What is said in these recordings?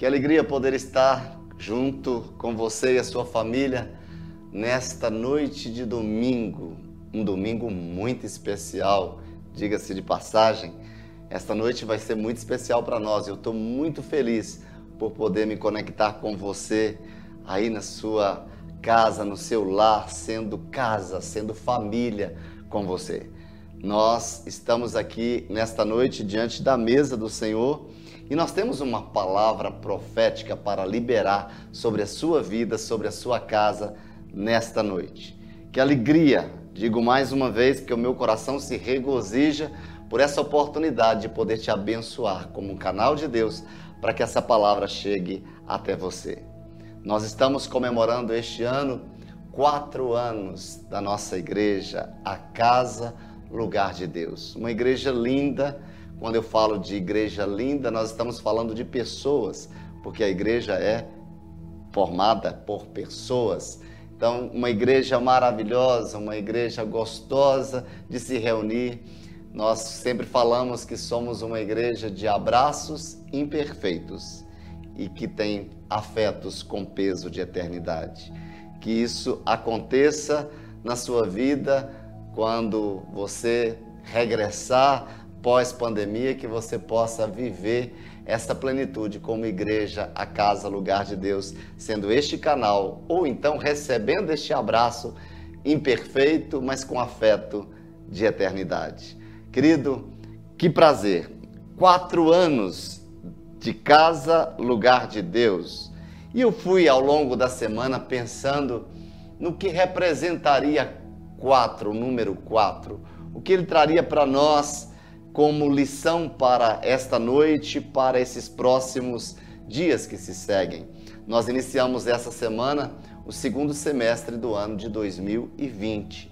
Que alegria poder estar junto com você e a sua família nesta noite de domingo, um domingo muito especial, diga-se de passagem. Esta noite vai ser muito especial para nós. Eu estou muito feliz por poder me conectar com você aí na sua casa, no seu lar, sendo casa, sendo família com você. Nós estamos aqui nesta noite diante da mesa do Senhor e nós temos uma palavra profética para liberar sobre a sua vida, sobre a sua casa nesta noite. Que alegria, digo mais uma vez, que o meu coração se regozija por essa oportunidade de poder te abençoar como um canal de Deus para que essa palavra chegue até você. Nós estamos comemorando este ano quatro anos da nossa igreja, a Casa Lugar de Deus. Uma igreja linda. Quando eu falo de igreja linda, nós estamos falando de pessoas, porque a igreja é formada por pessoas. Então, uma igreja maravilhosa, uma igreja gostosa de se reunir. Nós sempre falamos que somos uma igreja de abraços imperfeitos e que tem afetos com peso de eternidade. Que isso aconteça na sua vida quando você regressar pós-pandemia, que você possa viver essa plenitude como igreja, a casa, lugar de Deus, sendo este canal, ou então recebendo este abraço imperfeito, mas com afeto de eternidade. Querido, que prazer! Quatro anos de casa, lugar de Deus. E eu fui ao longo da semana pensando no que representaria quatro, o número quatro, o que ele traria para nós como lição para esta noite, para esses próximos dias que se seguem. Nós iniciamos essa semana o segundo semestre do ano de 2020.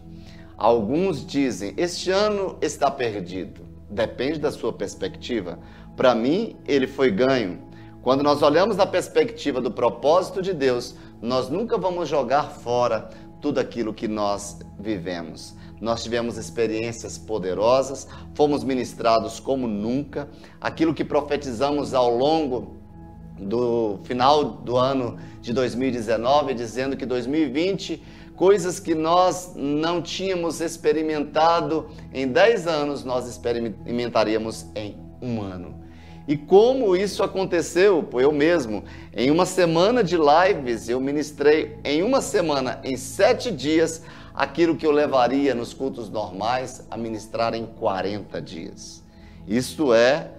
Alguns dizem: este ano está perdido. Depende da sua perspectiva. Para mim, ele foi ganho. Quando nós olhamos na perspectiva do propósito de Deus, nós nunca vamos jogar fora tudo aquilo que nós vivemos. Nós tivemos experiências poderosas, fomos ministrados como nunca. Aquilo que profetizamos ao longo do final do ano de 2019, dizendo que 2020, coisas que nós não tínhamos experimentado em 10 anos, nós experimentaríamos em um ano. E como isso aconteceu? Eu mesmo, em uma semana de lives, eu ministrei em uma semana, em sete dias, aquilo que eu levaria nos cultos normais a ministrar em 40 dias. Isto é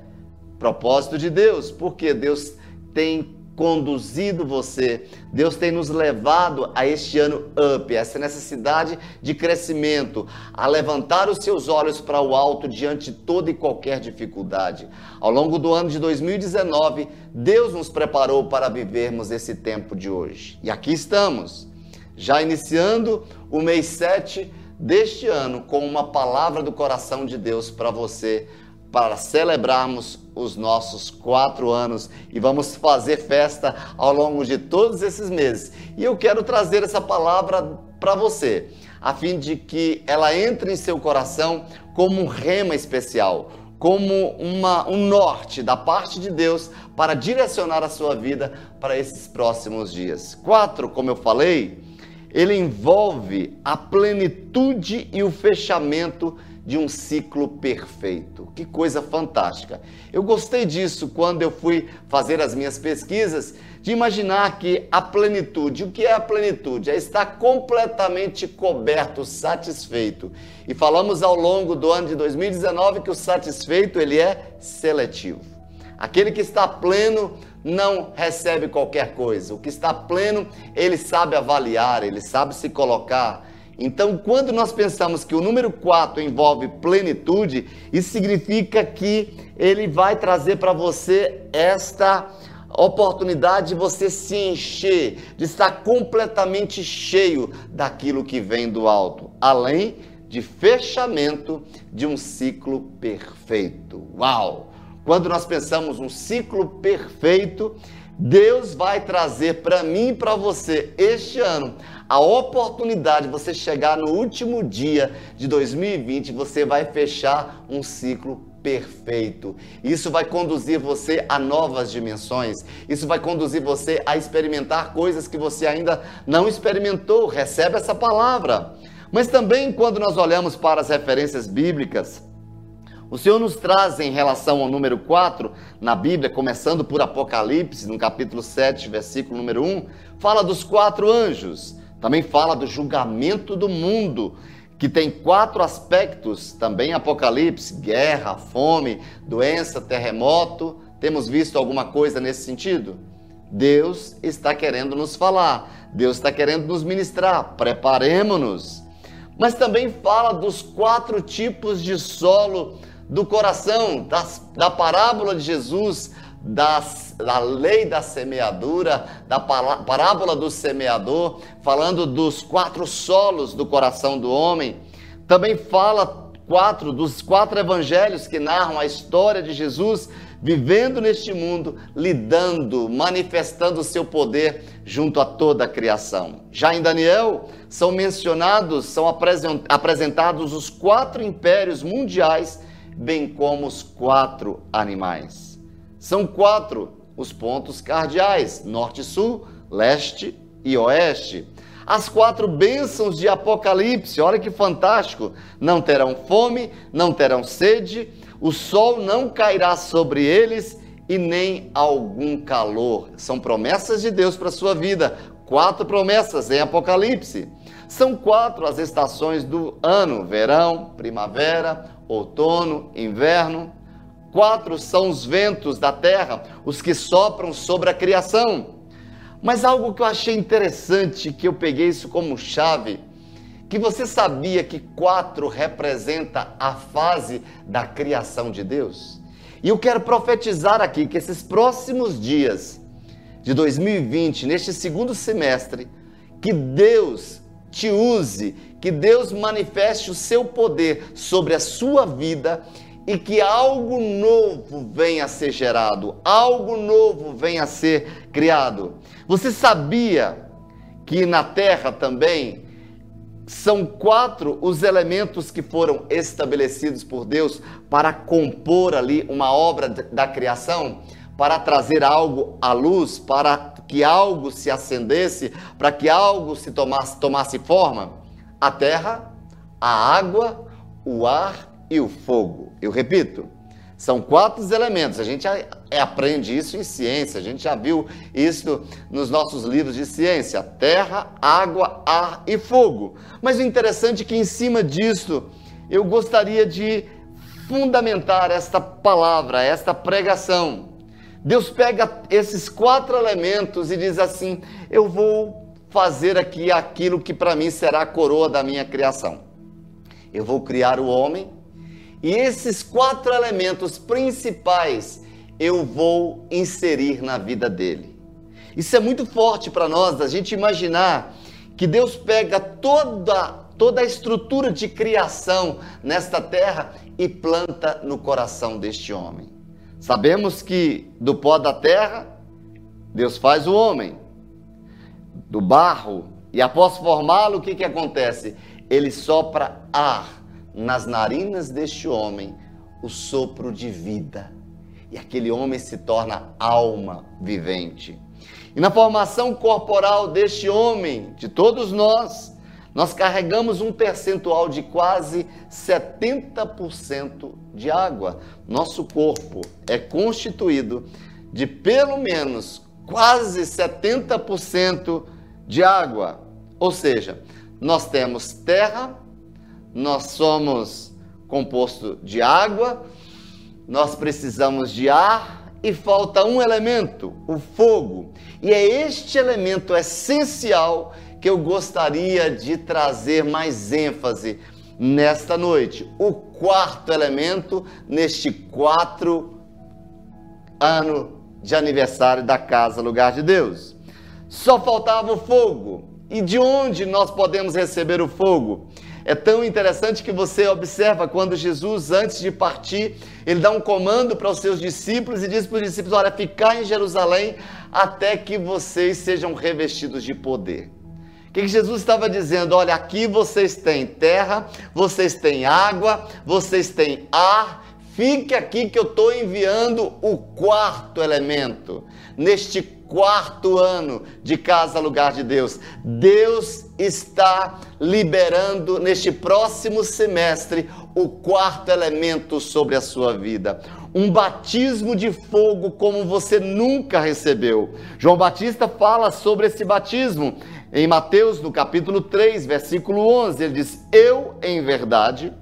propósito de Deus, porque Deus tem conduzido você. Deus tem nos levado a este ano up, essa necessidade de crescimento, a levantar os seus olhos para o alto diante de toda e qualquer dificuldade. Ao longo do ano de 2019, Deus nos preparou para vivermos esse tempo de hoje. E aqui estamos, já iniciando o mês 7 deste ano com uma palavra do coração de Deus para você para celebrarmos os nossos quatro anos e vamos fazer festa ao longo de todos esses meses. E eu quero trazer essa palavra para você, a fim de que ela entre em seu coração como um rema especial, como uma, um norte da parte de Deus para direcionar a sua vida para esses próximos dias. Quatro, como eu falei, ele envolve a plenitude e o fechamento de um ciclo perfeito. Que coisa fantástica. Eu gostei disso quando eu fui fazer as minhas pesquisas, de imaginar que a plenitude, o que é a plenitude? É estar completamente coberto, satisfeito. E falamos ao longo do ano de 2019 que o satisfeito ele é seletivo. Aquele que está pleno não recebe qualquer coisa. O que está pleno, ele sabe avaliar, ele sabe se colocar então, quando nós pensamos que o número 4 envolve plenitude, isso significa que ele vai trazer para você esta oportunidade de você se encher, de estar completamente cheio daquilo que vem do alto, além de fechamento de um ciclo perfeito. Uau! Quando nós pensamos um ciclo perfeito, Deus vai trazer para mim e para você este ano a oportunidade de você chegar no último dia de 2020, você vai fechar um ciclo perfeito. Isso vai conduzir você a novas dimensões. Isso vai conduzir você a experimentar coisas que você ainda não experimentou. Recebe essa palavra. Mas também quando nós olhamos para as referências bíblicas, o Senhor nos traz em relação ao número 4 na Bíblia, começando por Apocalipse, no capítulo 7, versículo número 1, fala dos quatro anjos. Também fala do julgamento do mundo que tem quatro aspectos, também Apocalipse: guerra, fome, doença, terremoto. Temos visto alguma coisa nesse sentido? Deus está querendo nos falar, Deus está querendo nos ministrar, preparemos-nos. Mas também fala dos quatro tipos de solo do coração, das, da parábola de Jesus, das, da lei da semeadura, da parábola do semeador, falando dos quatro solos do coração do homem. Também fala quatro dos quatro evangelhos que narram a história de Jesus vivendo neste mundo, lidando, manifestando o seu poder junto a toda a criação. Já em Daniel são mencionados, são apresentados os quatro impérios mundiais, bem como os quatro animais. São quatro os pontos cardeais: norte, sul, leste e oeste. As quatro bênçãos de Apocalipse, olha que fantástico! Não terão fome, não terão sede, o sol não cairá sobre eles e nem algum calor. São promessas de Deus para a sua vida. Quatro promessas em Apocalipse. São quatro as estações do ano: verão, primavera, outono, inverno. Quatro são os ventos da terra, os que sopram sobre a criação. Mas algo que eu achei interessante, que eu peguei isso como chave, que você sabia que quatro representa a fase da criação de Deus? E eu quero profetizar aqui que esses próximos dias de 2020, neste segundo semestre, que Deus te use, que Deus manifeste o seu poder sobre a sua vida e que algo novo venha a ser gerado, algo novo venha a ser criado. Você sabia que na terra também são quatro os elementos que foram estabelecidos por Deus para compor ali uma obra da criação, para trazer algo à luz, para que algo se acendesse, para que algo se tomasse, tomasse forma? A terra, a água, o ar e o fogo. Eu repito, são quatro elementos. A gente aprende isso em ciência, a gente já viu isso nos nossos livros de ciência: terra, água, ar e fogo. Mas o interessante é que em cima disso eu gostaria de fundamentar esta palavra, esta pregação. Deus pega esses quatro elementos e diz assim: Eu vou fazer aqui aquilo que para mim será a coroa da minha criação. Eu vou criar o homem e esses quatro elementos principais eu vou inserir na vida dele. Isso é muito forte para nós, a gente imaginar que Deus pega toda toda a estrutura de criação nesta terra e planta no coração deste homem. Sabemos que do pó da terra Deus faz o homem, do barro, e após formá-lo, o que, que acontece? Ele sopra ar nas narinas deste homem o sopro de vida. E aquele homem se torna alma vivente. E na formação corporal deste homem, de todos nós, nós carregamos um percentual de quase 70% de água. Nosso corpo é constituído de pelo menos quase 70% de água. Ou seja, nós temos terra, nós somos composto de água, nós precisamos de ar e falta um elemento, o fogo. E é este elemento essencial que eu gostaria de trazer mais ênfase nesta noite. O quarto elemento neste quatro ano de aniversário da casa Lugar de Deus. Só faltava o fogo. E de onde nós podemos receber o fogo? É tão interessante que você observa quando Jesus, antes de partir, ele dá um comando para os seus discípulos e diz para os discípulos: Olha, ficar em Jerusalém até que vocês sejam revestidos de poder. O que, Jesus estava dizendo? Olha, aqui vocês têm terra, vocês têm água, vocês têm ar, Fique aqui que eu estou enviando o quarto elemento. Neste quarto ano de Casa Lugar de Deus, Deus está liberando neste próximo semestre o quarto elemento sobre a sua vida. Um batismo de fogo como você nunca recebeu. João Batista fala sobre esse batismo em Mateus, no capítulo 3, versículo 11. Ele diz: Eu, em verdade,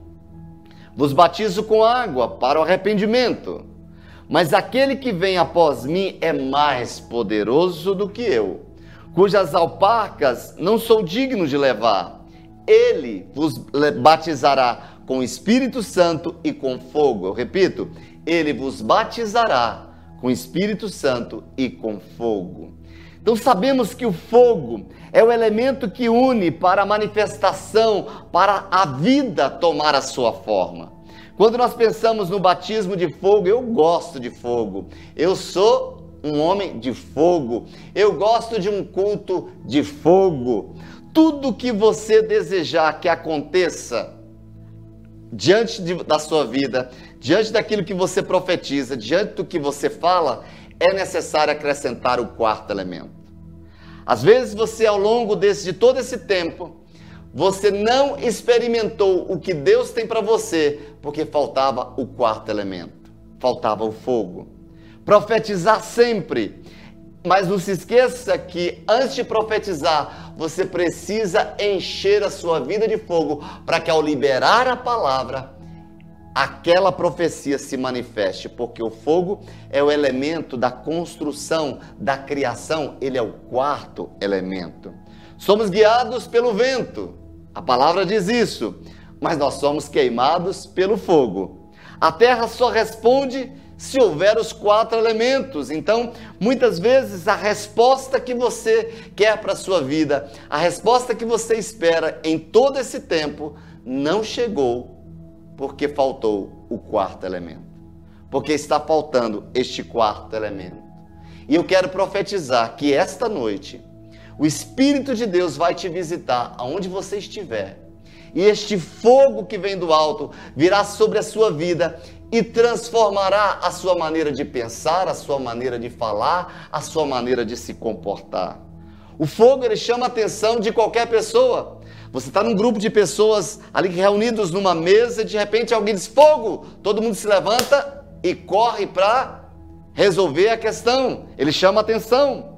vos batizo com água para o arrependimento. Mas aquele que vem após mim é mais poderoso do que eu, cujas alparcas não sou digno de levar. Ele vos batizará com o Espírito Santo e com fogo. Eu repito, ele vos batizará com o Espírito Santo e com fogo. Então sabemos que o fogo é o elemento que une para a manifestação, para a vida tomar a sua forma. Quando nós pensamos no batismo de fogo, eu gosto de fogo. Eu sou um homem de fogo. Eu gosto de um culto de fogo. Tudo que você desejar que aconteça diante de, da sua vida, diante daquilo que você profetiza, diante do que você fala, é necessário acrescentar o quarto elemento. Às vezes você, ao longo desse, de todo esse tempo, você não experimentou o que Deus tem para você, porque faltava o quarto elemento, faltava o fogo. Profetizar sempre, mas não se esqueça que antes de profetizar, você precisa encher a sua vida de fogo para que ao liberar a palavra, aquela profecia se manifeste, porque o fogo é o elemento da construção, da criação, ele é o quarto elemento. Somos guiados pelo vento, a palavra diz isso, mas nós somos queimados pelo fogo. A terra só responde se houver os quatro elementos. Então, muitas vezes a resposta que você quer para a sua vida, a resposta que você espera em todo esse tempo, não chegou porque faltou o quarto elemento. Porque está faltando este quarto elemento. E eu quero profetizar que esta noite o Espírito de Deus vai te visitar aonde você estiver. E este fogo que vem do alto virá sobre a sua vida e transformará a sua maneira de pensar, a sua maneira de falar, a sua maneira de se comportar. O fogo ele chama a atenção de qualquer pessoa. Você está num grupo de pessoas ali reunidos numa mesa, e de repente alguém diz fogo, todo mundo se levanta e corre para resolver a questão. Ele chama atenção.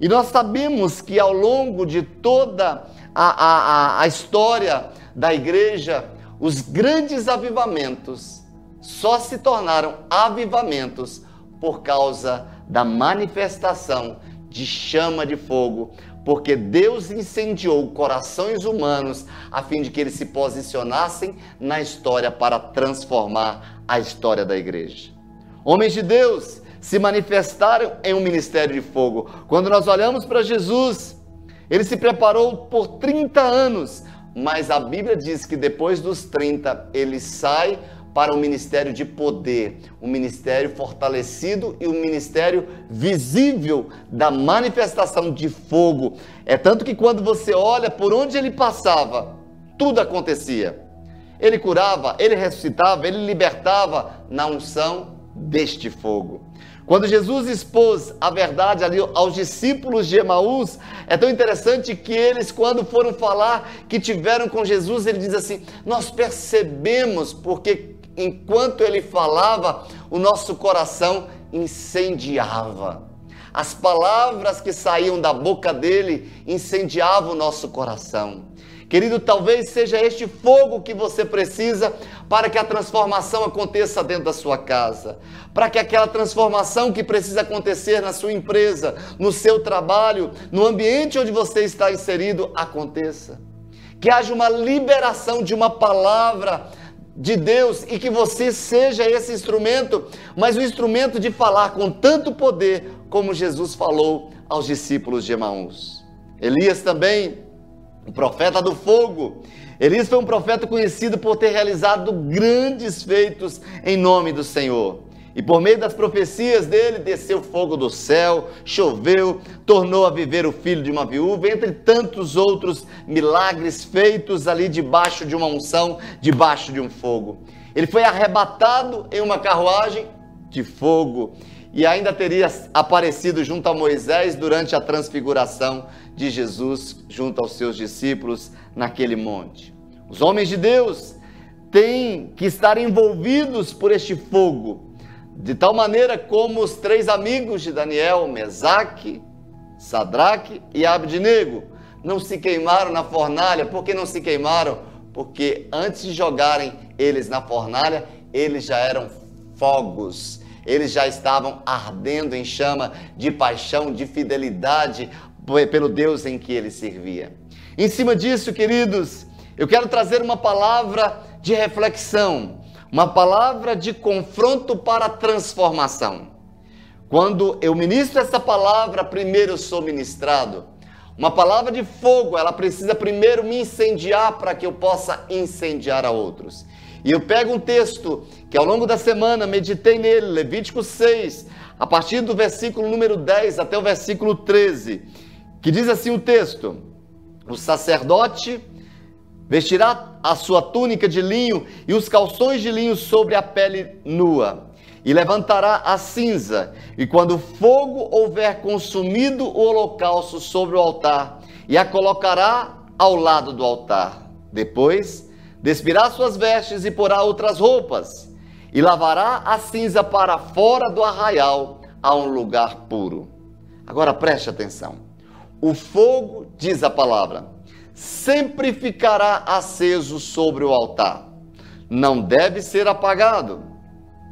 E nós sabemos que ao longo de toda a, a, a história da igreja, os grandes avivamentos só se tornaram avivamentos por causa da manifestação de chama de fogo, porque Deus incendiou corações humanos a fim de que eles se posicionassem na história para transformar a história da igreja. Homens de Deus se manifestaram em um ministério de fogo. Quando nós olhamos para Jesus, ele se preparou por 30 anos, mas a Bíblia diz que depois dos 30 ele sai para um ministério de poder, um ministério fortalecido e um ministério visível da manifestação de fogo. É tanto que quando você olha por onde ele passava, tudo acontecia. Ele curava, ele ressuscitava, ele libertava na unção deste fogo. Quando Jesus expôs a verdade ali aos discípulos de Emaús, é tão interessante que eles, quando foram falar que tiveram com Jesus, ele diz assim: Nós percebemos porque enquanto ele falava, o nosso coração incendiava. As palavras que saíam da boca dele incendiavam o nosso coração. Querido, talvez seja este fogo que você precisa para que a transformação aconteça dentro da sua casa, para que aquela transformação que precisa acontecer na sua empresa, no seu trabalho, no ambiente onde você está inserido, aconteça. Que haja uma liberação de uma palavra de Deus e que você seja esse instrumento, mas o instrumento de falar com tanto poder como Jesus falou aos discípulos de Emaús. Elias também, o profeta do fogo. Elias foi um profeta conhecido por ter realizado grandes feitos em nome do Senhor. E por meio das profecias dele, desceu fogo do céu, choveu, tornou a viver o filho de uma viúva, entre tantos outros milagres feitos ali debaixo de uma unção, debaixo de um fogo. Ele foi arrebatado em uma carruagem de fogo e ainda teria aparecido junto a Moisés durante a transfiguração de Jesus junto aos seus discípulos naquele monte. Os homens de Deus têm que estar envolvidos por este fogo, de tal maneira como os três amigos de Daniel, Mesaque, Sadraque e Abednego, não se queimaram na fornalha. Por que não se queimaram? Porque antes de jogarem eles na fornalha, eles já eram fogos. Eles já estavam ardendo em chama de paixão, de fidelidade pelo Deus em que ele servia. Em cima disso, queridos, eu quero trazer uma palavra de reflexão, uma palavra de confronto para transformação. Quando eu ministro essa palavra, primeiro eu sou ministrado. Uma palavra de fogo, ela precisa primeiro me incendiar para que eu possa incendiar a outros. E eu pego um texto que ao longo da semana meditei nele, Levítico 6, a partir do versículo número 10 até o versículo 13, que diz assim o texto: O sacerdote vestirá a sua túnica de linho e os calções de linho sobre a pele nua, e levantará a cinza, e quando o fogo houver consumido o holocausto sobre o altar, e a colocará ao lado do altar. Depois, despirá suas vestes e porá outras roupas, e lavará a cinza para fora do arraial, a um lugar puro. Agora preste atenção. O fogo, diz a palavra, sempre ficará aceso sobre o altar. Não deve ser apagado.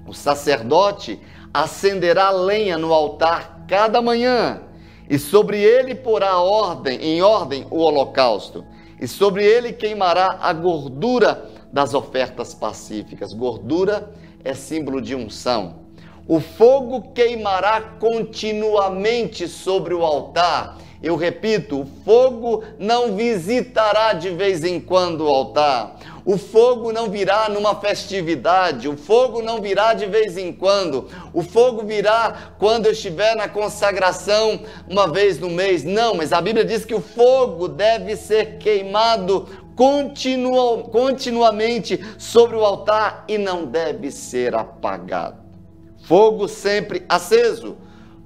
O sacerdote acenderá lenha no altar cada manhã, e sobre ele porá ordem, em ordem o holocausto, e sobre ele queimará a gordura das ofertas pacíficas. Gordura é símbolo de unção. O fogo queimará continuamente sobre o altar eu repito, o fogo não visitará de vez em quando o altar. O fogo não virá numa festividade, o fogo não virá de vez em quando. O fogo virá quando eu estiver na consagração uma vez no mês. Não, mas a Bíblia diz que o fogo deve ser queimado continua, continuamente sobre o altar e não deve ser apagado. Fogo sempre aceso.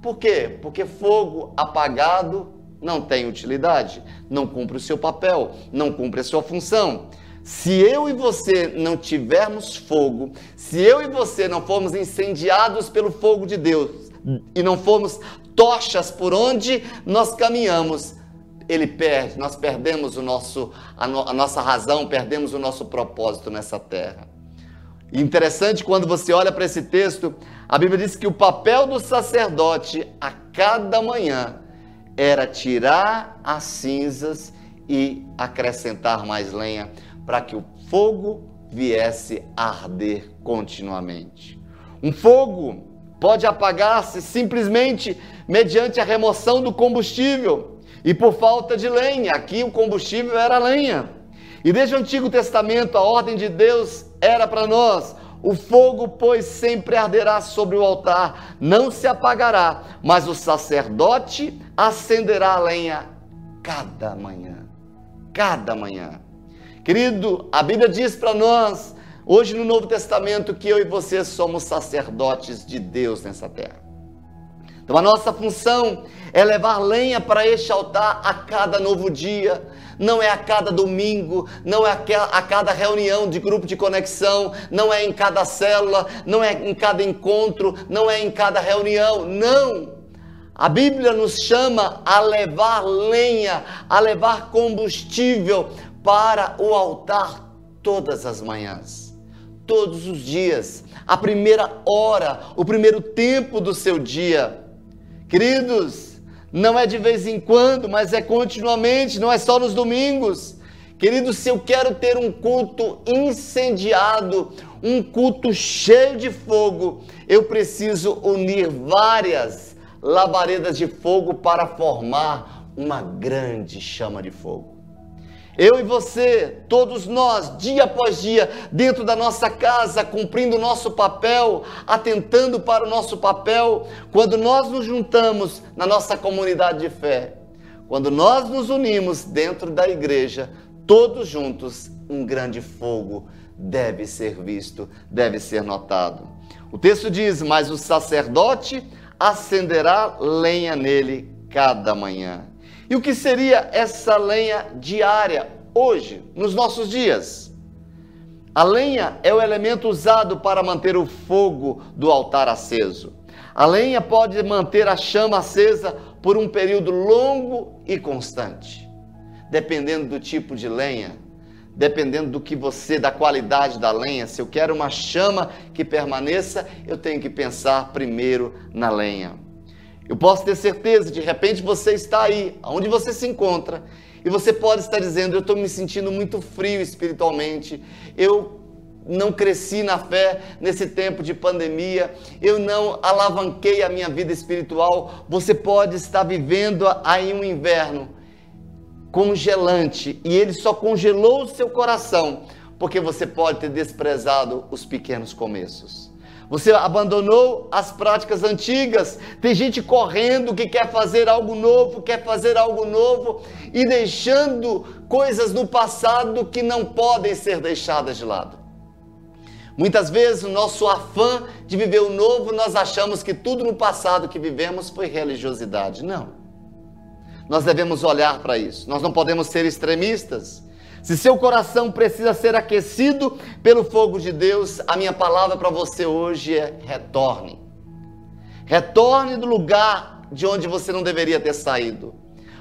Por quê? Porque fogo apagado não tem utilidade, não cumpre o seu papel, não cumpre a sua função. Se eu e você não tivermos fogo, se eu e você não formos incendiados pelo fogo de Deus e não formos tochas por onde nós caminhamos, ele perde, nós perdemos o nosso, a, no, a nossa razão, perdemos o nosso propósito nessa terra. Interessante quando você olha para esse texto, a Bíblia diz que o papel do sacerdote a cada manhã era tirar as cinzas e acrescentar mais lenha para que o fogo viesse arder continuamente. Um fogo pode apagar-se simplesmente mediante a remoção do combustível e por falta de lenha. Aqui o combustível era lenha. E desde o Antigo Testamento a ordem de Deus era para nós o fogo, pois, sempre arderá sobre o altar, não se apagará, mas o sacerdote acenderá a lenha cada manhã. Cada manhã. Querido, a Bíblia diz para nós, hoje no Novo Testamento, que eu e você somos sacerdotes de Deus nessa terra. Então a nossa função é levar lenha para este altar a cada novo dia, não é a cada domingo, não é a cada reunião de grupo de conexão, não é em cada célula, não é em cada encontro, não é em cada reunião, não. A Bíblia nos chama a levar lenha, a levar combustível para o altar todas as manhãs, todos os dias, a primeira hora, o primeiro tempo do seu dia. Queridos, não é de vez em quando, mas é continuamente, não é só nos domingos. Querido, se eu quero ter um culto incendiado, um culto cheio de fogo, eu preciso unir várias labaredas de fogo para formar uma grande chama de fogo. Eu e você, todos nós, dia após dia, dentro da nossa casa, cumprindo o nosso papel, atentando para o nosso papel, quando nós nos juntamos na nossa comunidade de fé, quando nós nos unimos dentro da igreja, todos juntos, um grande fogo deve ser visto, deve ser notado. O texto diz: Mas o sacerdote acenderá lenha nele cada manhã. E o que seria essa lenha diária hoje, nos nossos dias? A lenha é o elemento usado para manter o fogo do altar aceso. A lenha pode manter a chama acesa por um período longo e constante. Dependendo do tipo de lenha, dependendo do que você, da qualidade da lenha, se eu quero uma chama que permaneça, eu tenho que pensar primeiro na lenha. Eu posso ter certeza, de repente você está aí, onde você se encontra, e você pode estar dizendo: Eu estou me sentindo muito frio espiritualmente, eu não cresci na fé nesse tempo de pandemia, eu não alavanquei a minha vida espiritual. Você pode estar vivendo aí um inverno congelante e ele só congelou o seu coração porque você pode ter desprezado os pequenos começos. Você abandonou as práticas antigas. Tem gente correndo que quer fazer algo novo, quer fazer algo novo e deixando coisas no passado que não podem ser deixadas de lado. Muitas vezes, o nosso afã de viver o novo, nós achamos que tudo no passado que vivemos foi religiosidade. Não. Nós devemos olhar para isso. Nós não podemos ser extremistas. Se seu coração precisa ser aquecido pelo fogo de Deus, a minha palavra para você hoje é retorne. Retorne do lugar de onde você não deveria ter saído.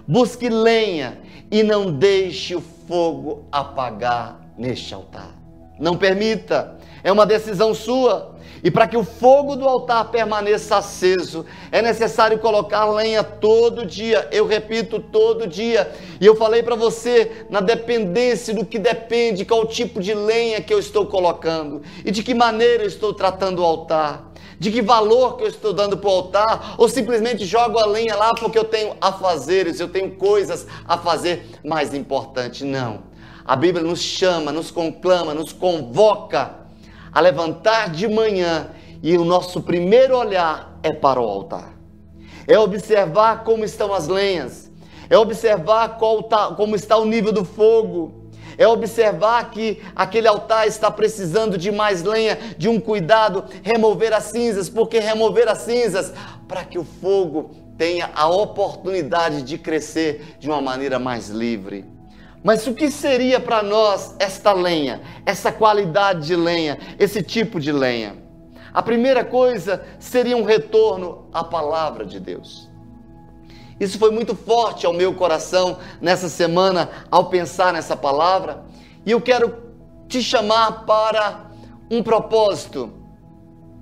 Busque lenha e não deixe o fogo apagar neste altar. Não permita é uma decisão sua. E para que o fogo do altar permaneça aceso, é necessário colocar lenha todo dia. Eu repito, todo dia. E eu falei para você, na dependência do que depende, qual tipo de lenha que eu estou colocando e de que maneira eu estou tratando o altar. De que valor que eu estou dando para o altar, ou simplesmente jogo a lenha lá porque eu tenho afazeres, eu tenho coisas a fazer mais importante. Não. A Bíblia nos chama, nos conclama, nos convoca a levantar de manhã e o nosso primeiro olhar é para o altar. É observar como estão as lenhas, é observar tá, como está o nível do fogo, é observar que aquele altar está precisando de mais lenha, de um cuidado, remover as cinzas, porque remover as cinzas para que o fogo tenha a oportunidade de crescer de uma maneira mais livre. Mas o que seria para nós esta lenha, essa qualidade de lenha, esse tipo de lenha? A primeira coisa seria um retorno à palavra de Deus. Isso foi muito forte ao meu coração nessa semana ao pensar nessa palavra, e eu quero te chamar para um propósito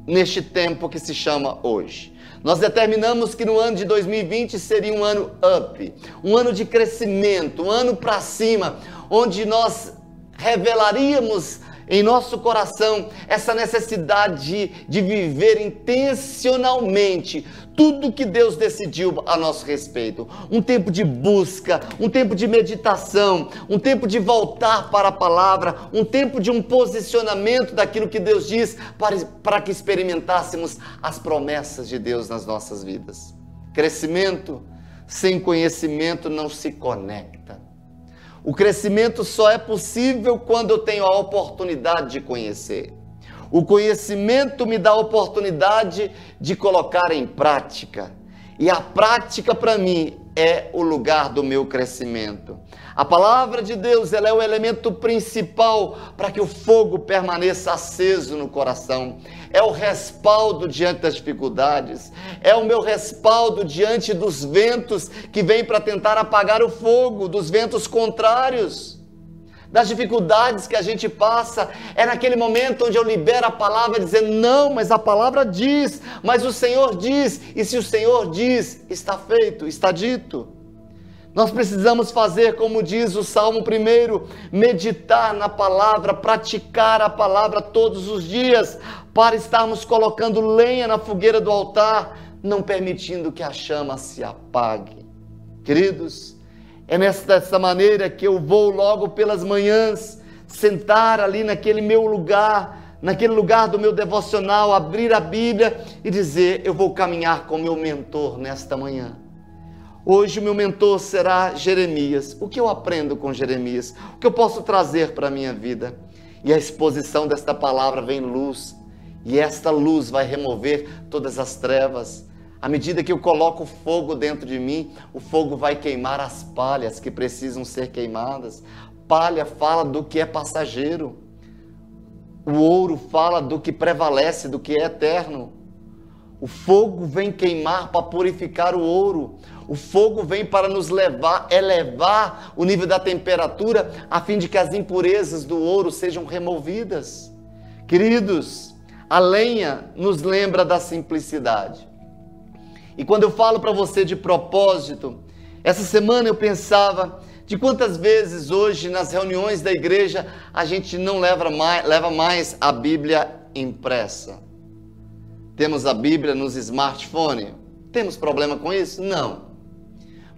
neste tempo que se chama hoje. Nós determinamos que no ano de 2020 seria um ano up, um ano de crescimento, um ano para cima, onde nós revelaríamos em nosso coração essa necessidade de, viver intencionalmente tudo que Deus decidiu a nosso respeito. Um tempo de busca, um tempo de meditação, um tempo de voltar para a palavra, um tempo de um posicionamento daquilo que Deus diz para, para que experimentássemos as promessas de Deus nas nossas vidas. Crescimento sem conhecimento não se conecta. O crescimento só é possível quando eu tenho a oportunidade de conhecer. O conhecimento me dá a oportunidade de colocar em prática. E a prática para mim é o lugar do meu crescimento. A palavra de Deus ela é o elemento principal para que o fogo permaneça aceso no coração. É o respaldo diante das dificuldades. É o meu respaldo diante dos ventos que vêm para tentar apagar o fogo, dos ventos contrários das dificuldades que a gente passa, é naquele momento onde eu libero a palavra dizendo: não, mas a palavra diz, mas o Senhor diz, e se o Senhor diz, está feito, está dito. Nós precisamos fazer como diz o Salmo 1, meditar na palavra, praticar a palavra todos os dias, para estarmos colocando lenha na fogueira do altar, não permitindo que a chama se apague. Queridos, é nessa maneira que eu vou logo pelas manhãs sentar ali naquele meu lugar, naquele lugar do meu devocional, abrir a Bíblia e dizer: Eu vou caminhar com meu mentor nesta manhã. Hoje o meu mentor será Jeremias. O que eu aprendo com Jeremias? O que eu posso trazer para a minha vida? E a exposição desta palavra vem luz. E esta luz vai remover todas as trevas. À medida que eu coloco fogo dentro de mim, o fogo vai queimar as palhas que precisam ser queimadas. Palha fala do que é passageiro. O ouro fala do que prevalece, do que é eterno. O fogo vem queimar para purificar o ouro. O fogo vem para nos levar, elevar o nível da temperatura, a fim de que as impurezas do ouro sejam removidas. Queridos, a lenha nos lembra da simplicidade. E quando eu falo para você de propósito, essa semana eu pensava de quantas vezes hoje nas reuniões da igreja a gente não leva mais, leva mais a Bíblia impressa. Temos a Bíblia nos smartphones. Temos problema com isso? Não.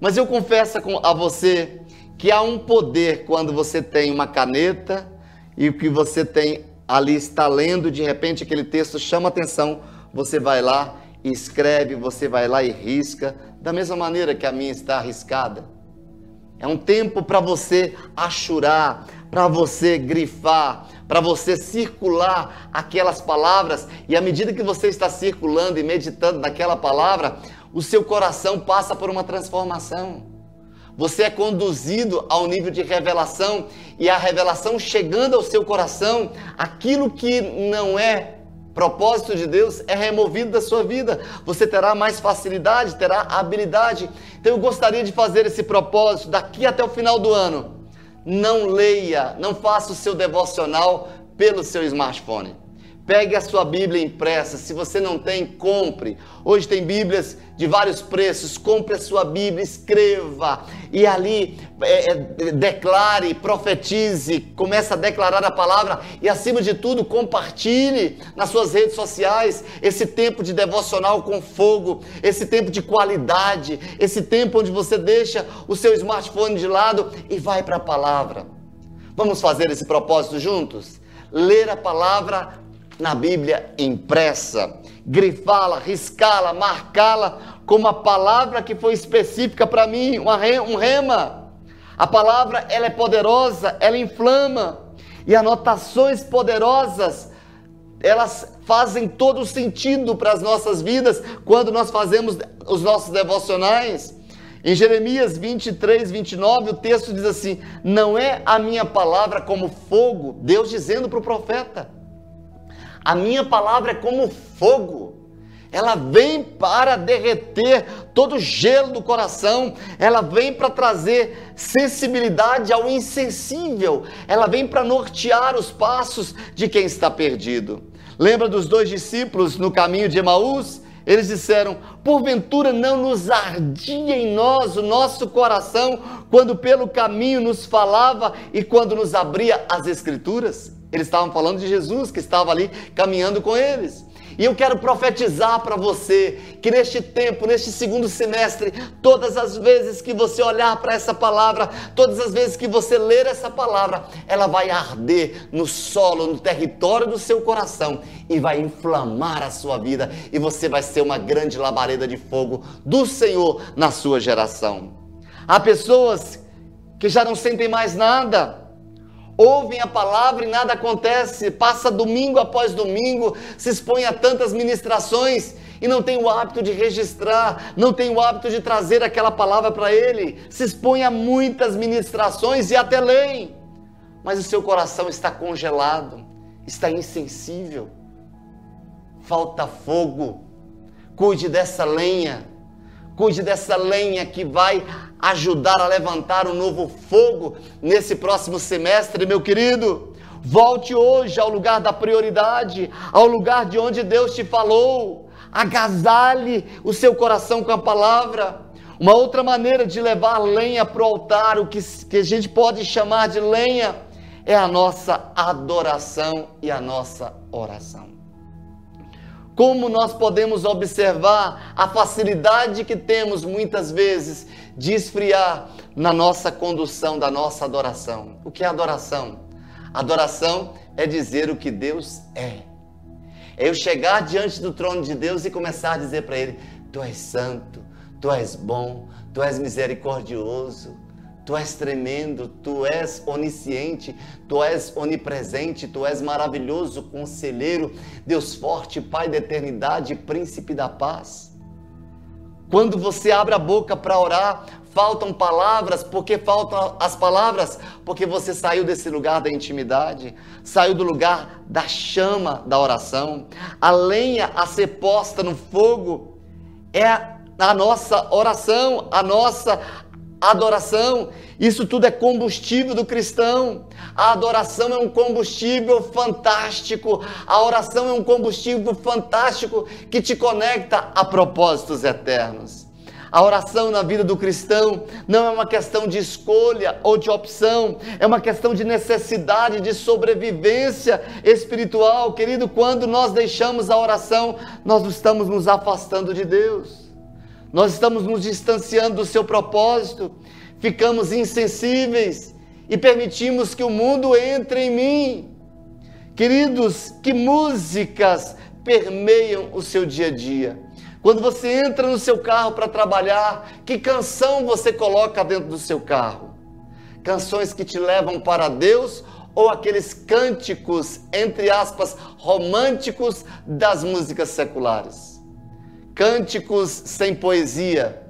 Mas eu confesso a você que há um poder quando você tem uma caneta e o que você tem ali está lendo, de repente aquele texto chama atenção, você vai lá escreve, você vai lá e risca, da mesma maneira que a minha está arriscada. É um tempo para você achurar, para você grifar, para você circular aquelas palavras, e à medida que você está circulando e meditando naquela palavra, o seu coração passa por uma transformação. Você é conduzido ao nível de revelação, e a revelação chegando ao seu coração, aquilo que não é propósito de Deus é removido da sua vida. Você terá mais facilidade, terá habilidade. Então eu gostaria de fazer esse propósito daqui até o final do ano. Não leia, não faça o seu devocional pelo seu smartphone. Pegue a sua Bíblia impressa. Se você não tem, compre. Hoje tem Bíblias de vários preços. Compre a sua Bíblia, escreva e ali é, é, declare, profetize, comece a declarar a palavra e, acima de tudo, compartilhe nas suas redes sociais esse tempo de devocional com fogo, esse tempo de qualidade, esse tempo onde você deixa o seu smartphone de lado e vai para a palavra. Vamos fazer esse propósito juntos? Ler a palavra na Bíblia impressa, grifá-la, riscá-la, marcá-la como a palavra que foi específica para mim, um rema. A palavra ela é poderosa, ela inflama. E anotações poderosas, elas fazem todo sentido para as nossas vidas quando nós fazemos os nossos devocionais. Em Jeremias 23, 29, o texto diz assim: Não é a minha palavra como fogo, Deus dizendo para o profeta a minha palavra é como fogo. Ela vem para derreter todo o gelo do coração, ela vem para trazer sensibilidade ao insensível, ela vem para nortear os passos de quem está perdido. Lembra dos dois discípulos no caminho de Emaús? Eles disseram: Porventura não nos ardia em nós o nosso coração quando pelo caminho nos falava e quando nos abria as Escrituras? Eles estavam falando de Jesus que estava ali caminhando com eles. E eu quero profetizar para você que neste tempo, neste segundo semestre, todas as vezes que você olhar para essa palavra, todas as vezes que você ler essa palavra, ela vai arder no solo, no território do seu coração e vai inflamar a sua vida e você vai ser uma grande labareda de fogo do Senhor na sua geração. Há pessoas que já não sentem mais nada ouvem a palavra e nada acontece, passa domingo após domingo, se expõe a tantas ministrações e não tem o hábito de registrar, não tem o hábito de trazer aquela palavra para ele, se expõe a muitas ministrações e até leem, mas o seu coração está congelado, está insensível, falta fogo. Cuide dessa lenha, cuide dessa lenha que vai ajudar a levantar um novo fogo nesse próximo semestre, meu querido. Volte hoje ao lugar da prioridade, ao lugar de onde Deus te falou. Agasalhe o seu coração com a palavra. Uma outra maneira de levar lenha para o altar, o que, que a gente pode chamar de lenha, é a nossa adoração e a nossa oração. Como nós podemos observar a facilidade que temos muitas vezes de esfriar na nossa condução da nossa adoração. O que é adoração? Adoração é dizer o que Deus é. É eu chegar diante do trono de Deus e começar a dizer para Ele: Tu és santo, Tu és bom, Tu és misericordioso, Tu és tremendo, tu és onisciente, tu és onipresente, tu és maravilhoso, conselheiro, Deus forte, Pai da eternidade, príncipe da paz. Quando você abre a boca para orar, faltam palavras, porque faltam as palavras? Porque você saiu desse lugar da intimidade, saiu do lugar da chama da oração. A lenha a ser posta no fogo é a nossa oração, a nossa adoração. Isso tudo é combustível do cristão. A adoração é um combustível fantástico. A oração é um combustível fantástico que te conecta a propósitos eternos. A oração na vida do cristão não é uma questão de escolha ou de opção, é uma questão de necessidade, de sobrevivência espiritual. Querido, quando nós deixamos a oração, nós estamos nos afastando de Deus. Nós estamos nos distanciando do seu propósito, ficamos insensíveis e permitimos que o mundo entre em mim. Queridos, que músicas permeiam o seu dia a dia? Quando você entra no seu carro para trabalhar, que canção você coloca dentro do seu carro? Canções que te levam para Deus ou aqueles cânticos, entre aspas, românticos das músicas seculares? cânticos sem poesia,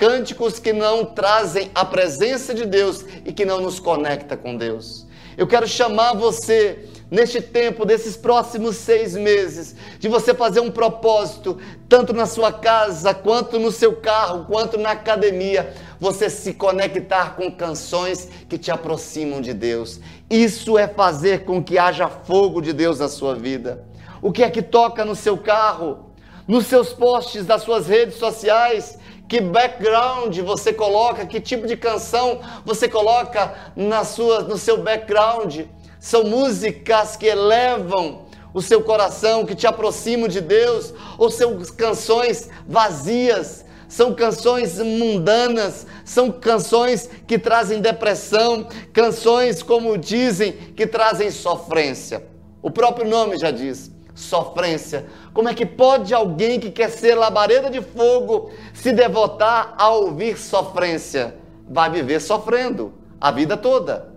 cânticos que não trazem a presença de Deus e que não nos conecta com Deus. Eu quero chamar você neste tempo, desses próximos seis meses, de você fazer um propósito, tanto na sua casa, quanto no seu carro, quanto na academia, você se conectar com canções que te aproximam de Deus. Isso é fazer com que haja fogo de Deus na sua vida. O que é que toca no seu carro? nos seus posts das suas redes sociais, que background você coloca, que tipo de canção você coloca na sua, no seu background. São músicas que elevam o seu coração, que te aproximam de Deus, ou são canções vazias, são canções mundanas, são canções que trazem depressão, canções, como dizem, que trazem sofrência. O próprio nome já diz sofrência. Como é que pode alguém que quer ser labareda de fogo se devotar a ouvir sofrência? Vai viver sofrendo a vida toda.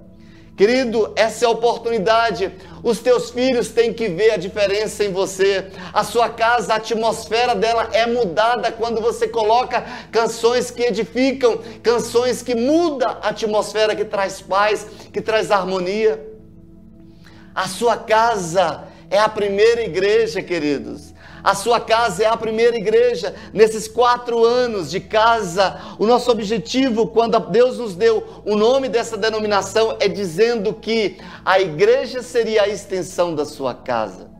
Querido, essa é a oportunidade. Os teus filhos têm que ver a diferença em você. A sua casa, a atmosfera dela é mudada quando você coloca canções que edificam, canções que mudam a atmosfera, que traz paz, que traz harmonia. A sua casa é a primeira igreja, queridos. A sua casa é a primeira igreja. Nesses quatro anos de casa, o nosso objetivo, quando Deus nos deu o nome dessa denominação, é dizendo que a igreja seria a extensão da sua casa.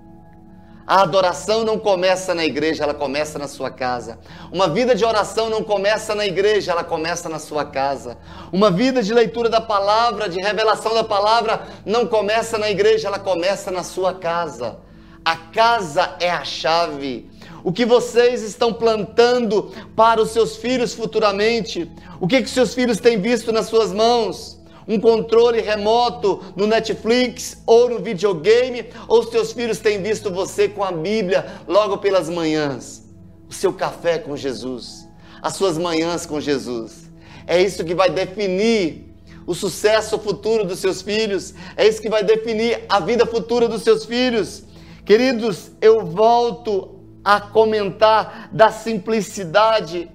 A adoração não começa na igreja, ela começa na sua casa. Uma vida de oração não começa na igreja, ela começa na sua casa. Uma vida de leitura da palavra, de revelação da palavra, não começa na igreja, ela começa na sua casa. A casa é a chave. O que vocês estão plantando para os seus filhos futuramente? O que, que seus filhos têm visto nas suas mãos? Um controle remoto no Netflix ou no videogame, ou os teus filhos têm visto você com a Bíblia logo pelas manhãs, o seu café com Jesus, as suas manhãs com Jesus. É isso que vai definir o sucesso futuro dos seus filhos, é isso que vai definir a vida futura dos seus filhos. Queridos, eu volto a comentar da simplicidade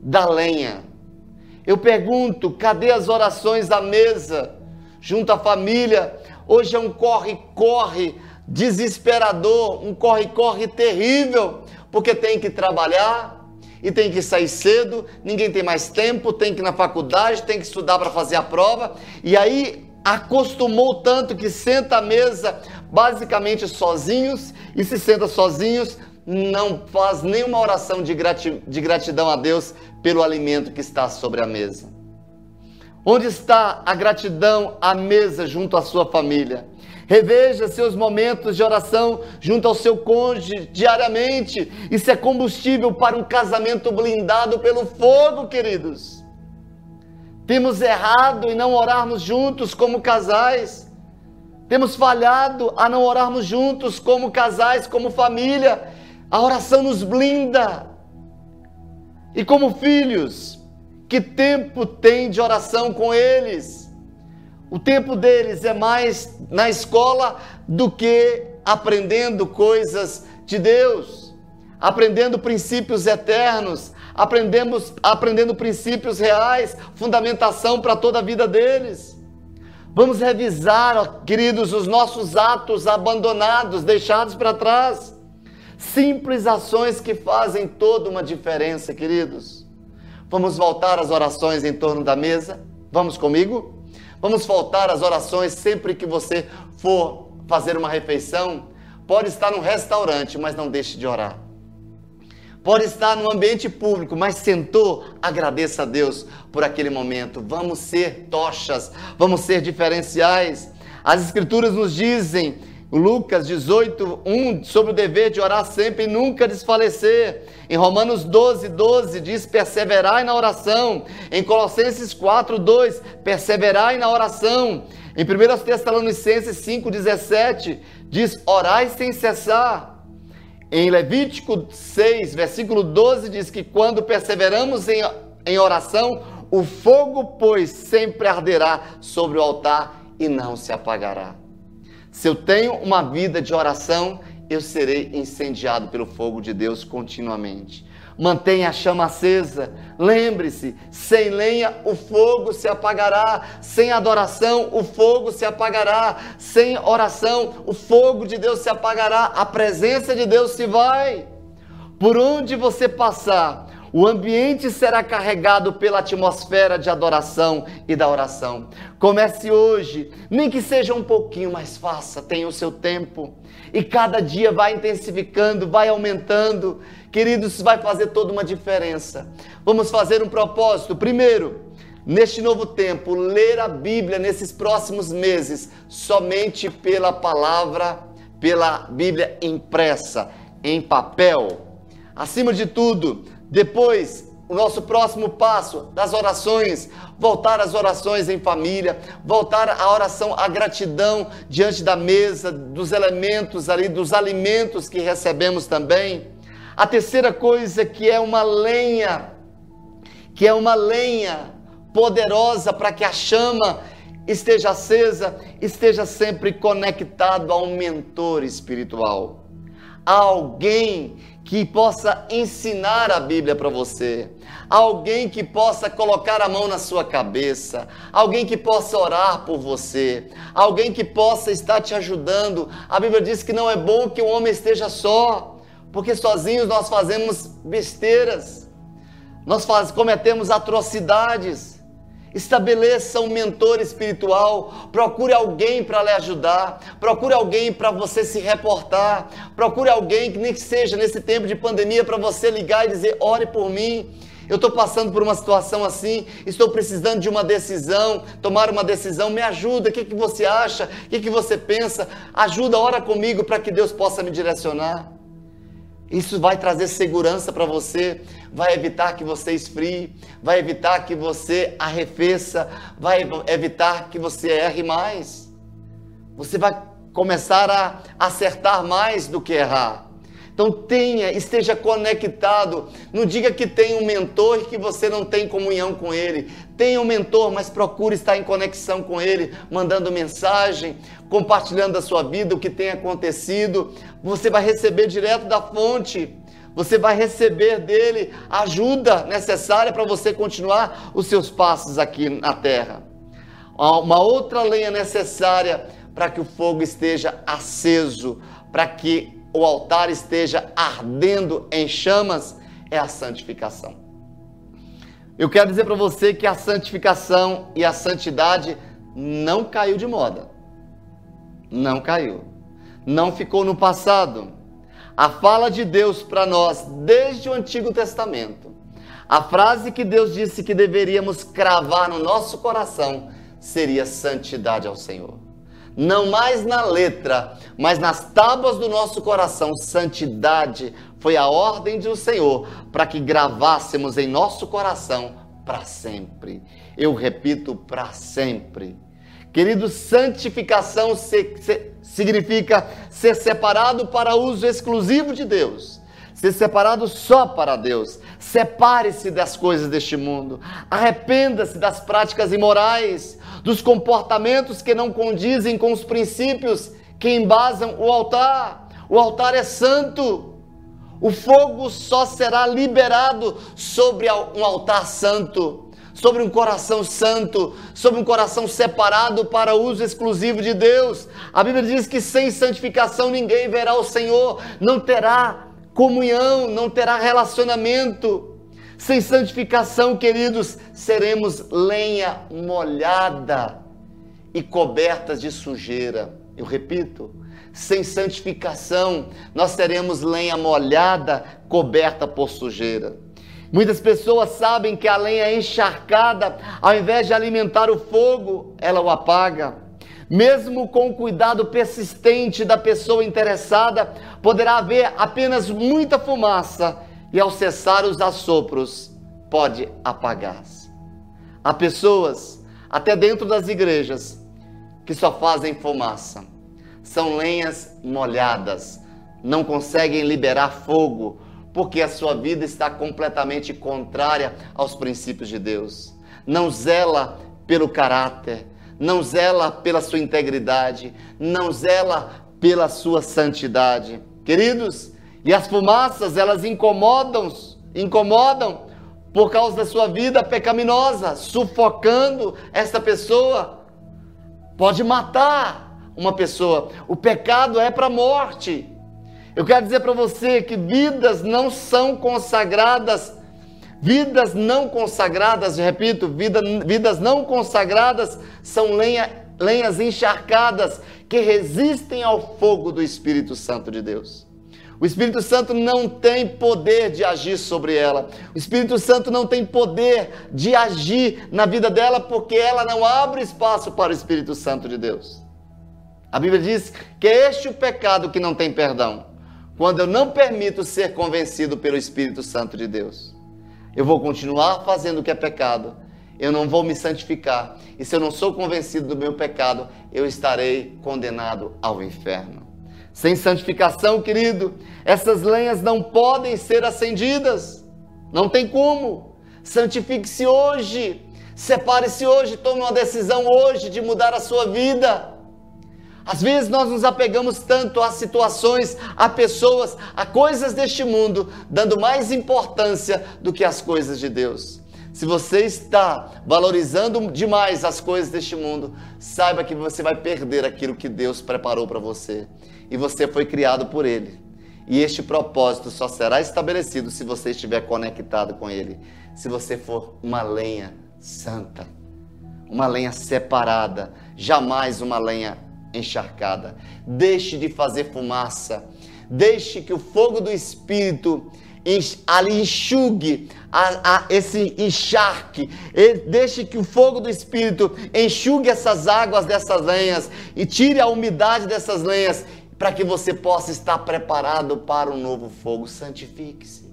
da lenha. Eu pergunto: cadê as orações à mesa, junto à família? Hoje é um corre-corre desesperador, um corre-corre terrível, porque tem que trabalhar e tem que sair cedo, ninguém tem mais tempo, tem que ir na faculdade, tem que estudar para fazer a prova, e aí acostumou tanto que senta à mesa basicamente sozinhos e se senta sozinhos, não faz nenhuma oração de gratidão a Deus pelo alimento que está sobre a mesa? Onde está a gratidão à mesa junto à sua família? Reveja seus momentos de oração junto ao seu cônjuge diariamente. Isso é combustível para um casamento blindado pelo fogo, queridos. Temos errado em não orarmos juntos como casais. Temos falhado a não orarmos juntos como casais, como família. A oração nos blinda. E como filhos, Que tempo tem de oração com eles? O tempo deles é mais na escola do que aprendendo coisas de Deus, aprendendo princípios eternos, aprendemos, aprendendo princípios reais, fundamentação para toda a vida deles. Vamos revisar, queridos, os nossos atos abandonados, deixados para trás. Simples ações que fazem toda uma diferença, queridos. Vamos voltar às orações em torno da mesa? Vamos comigo? Vamos voltar às orações sempre que você for fazer uma refeição. Pode estar num restaurante, mas não deixe de orar. Pode estar no ambiente público, mas sentou, agradeça a Deus por aquele momento. Vamos ser tochas, vamos ser diferenciais. As Escrituras nos dizem Lucas 18, 1, sobre o dever de orar sempre e nunca desfalecer. Em Romanos 12, 12 diz: perseverai na oração. Em Colossenses 4, 2, perseverai na oração. Em 1 Tessalonicenses 5, 17, diz: orai sem cessar. Em Levítico 6, versículo 12, diz que quando perseveramos em, em oração, o fogo, pois, sempre arderá sobre o altar e não se apagará. Se eu tenho uma vida de oração, eu serei incendiado pelo fogo de Deus continuamente. Mantenha a chama acesa. Lembre-se: sem lenha o fogo se apagará, sem adoração o fogo se apagará, sem oração o fogo de Deus se apagará, a presença de Deus se vai. Por onde você passar, o ambiente será carregado pela atmosfera de adoração e da oração. Comece hoje, nem que seja um pouquinho, mas faça, tenha o seu tempo. E cada dia vai intensificando, vai aumentando. Queridos, isso vai fazer toda uma diferença. Vamos fazer um propósito. Primeiro, neste novo tempo, ler a Bíblia nesses próximos meses, somente pela palavra, pela Bíblia impressa, em papel. Acima de tudo, depois, o nosso próximo passo das orações, voltar às orações em família, voltar à oração, à gratidão diante da mesa, dos elementos ali, dos alimentos que recebemos também. A terceira coisa que é uma lenha, que é uma lenha poderosa para que a chama esteja acesa, esteja sempre conectado a um mentor espiritual, a alguém que possa ensinar a Bíblia para você, alguém que possa colocar a mão na sua cabeça, alguém que possa orar por você, alguém que possa estar te ajudando. A Bíblia diz que não é bom que o homem esteja só, porque sozinhos nós fazemos besteiras, nós faz, cometemos atrocidades. Estabeleça um mentor espiritual, procure alguém para lhe ajudar, procure alguém para você se reportar, procure alguém que nem que seja nesse tempo de pandemia para você ligar e dizer: ore por mim. Eu estou passando por uma situação assim, estou precisando de uma decisão, tomar uma decisão, me ajuda, o que, que você acha, o que, que você pensa, ajuda, ora comigo para que Deus possa me direcionar. Isso vai trazer segurança para você, vai evitar que você esfrie, vai evitar que você arrefeça, vai evitar que você erre mais. Você vai começar a acertar mais do que errar. Então tenha, esteja conectado. Não diga que tem um mentor e que você não tem comunhão com ele. Tenha um mentor, mas procure estar em conexão com ele, mandando mensagem, compartilhando a sua vida, o que tem acontecido. Você vai receber direto da fonte. Você vai receber dele ajuda necessária para você continuar os seus passos aqui na terra. Uma outra lenha necessária para que o fogo esteja aceso, para que o altar esteja ardendo em chamas, é a santificação. Eu quero dizer para você que a santificação e a santidade não caiu de moda. Não caiu. Não ficou no passado. A fala de Deus para nós desde o Antigo Testamento. A frase que Deus disse que deveríamos cravar no nosso coração seria santidade ao Senhor não mais na letra, mas nas tábuas do nosso coração, santidade foi a ordem do Senhor para que gravássemos em nosso coração para sempre. Eu repito, para sempre. Querido, santificação significa ser separado para uso exclusivo de Deus, ser separado só para Deus. Separe-se das coisas deste mundo. Arrependa-se das práticas imorais, dos comportamentos que não condizem com os princípios que embasam o altar. O altar é santo. O fogo só será liberado sobre um altar santo, sobre um coração santo, sobre um coração separado para uso exclusivo de Deus. A Bíblia diz que sem santificação ninguém verá o Senhor, não terá comunhão, não terá relacionamento. Sem santificação, queridos, seremos lenha molhada e cobertas de sujeira. Eu repito, sem santificação, nós teremos lenha molhada, coberta por sujeira. Muitas pessoas sabem que a lenha encharcada, ao invés de alimentar o fogo, ela o apaga. Mesmo com o cuidado persistente da pessoa interessada, poderá haver apenas muita fumaça e, ao cessar os assopros, pode apagar-se. Há pessoas, até dentro das igrejas, que só fazem fumaça. São lenhas molhadas, não conseguem liberar fogo, porque a sua vida está completamente contrária aos princípios de Deus. Não zela pelo caráter, não zela pela sua integridade, não zela pela sua santidade. Queridos, e as fumaças, elas incomodam, incomodam por causa da sua vida pecaminosa, sufocando esta pessoa. Pode matar uma pessoa. O pecado é para a morte. Eu quero dizer para você que vidas não são consagradas Vidas não consagradas, repito, vida, vidas não consagradas são lenha, lenhas encharcadas que resistem ao fogo do Espírito Santo de Deus. O Espírito Santo não tem poder de agir sobre ela. O Espírito Santo não tem poder de agir na vida dela porque ela não abre espaço para o Espírito Santo de Deus. A Bíblia diz que é este o pecado que não tem perdão. Quando eu não permito ser convencido pelo Espírito Santo de Deus eu vou continuar fazendo o que é pecado, eu não vou me santificar, e se eu não sou convencido do meu pecado, eu estarei condenado ao inferno. Sem santificação, querido, essas lenhas não podem ser acendidas, não tem como. Santifique-se hoje, separe-se hoje, tome uma decisão hoje de mudar a sua vida. Às vezes nós nos apegamos tanto a situações, a pessoas, a coisas deste mundo, dando mais importância do que as coisas de Deus. Se você está valorizando demais as coisas deste mundo, saiba que você vai perder aquilo que Deus preparou para você. E você foi criado por Ele. E este propósito só será estabelecido se você estiver conectado com Ele. Se você for uma lenha santa, uma lenha separada, jamais uma lenha encharcada. Deixe de fazer fumaça. Deixe que o fogo do Espírito ali enxugue a, a, esse encharque. Deixe que o fogo do Espírito enxugue essas águas dessas lenhas e tire a umidade dessas lenhas para que você possa estar preparado para um novo fogo. Santifique-se.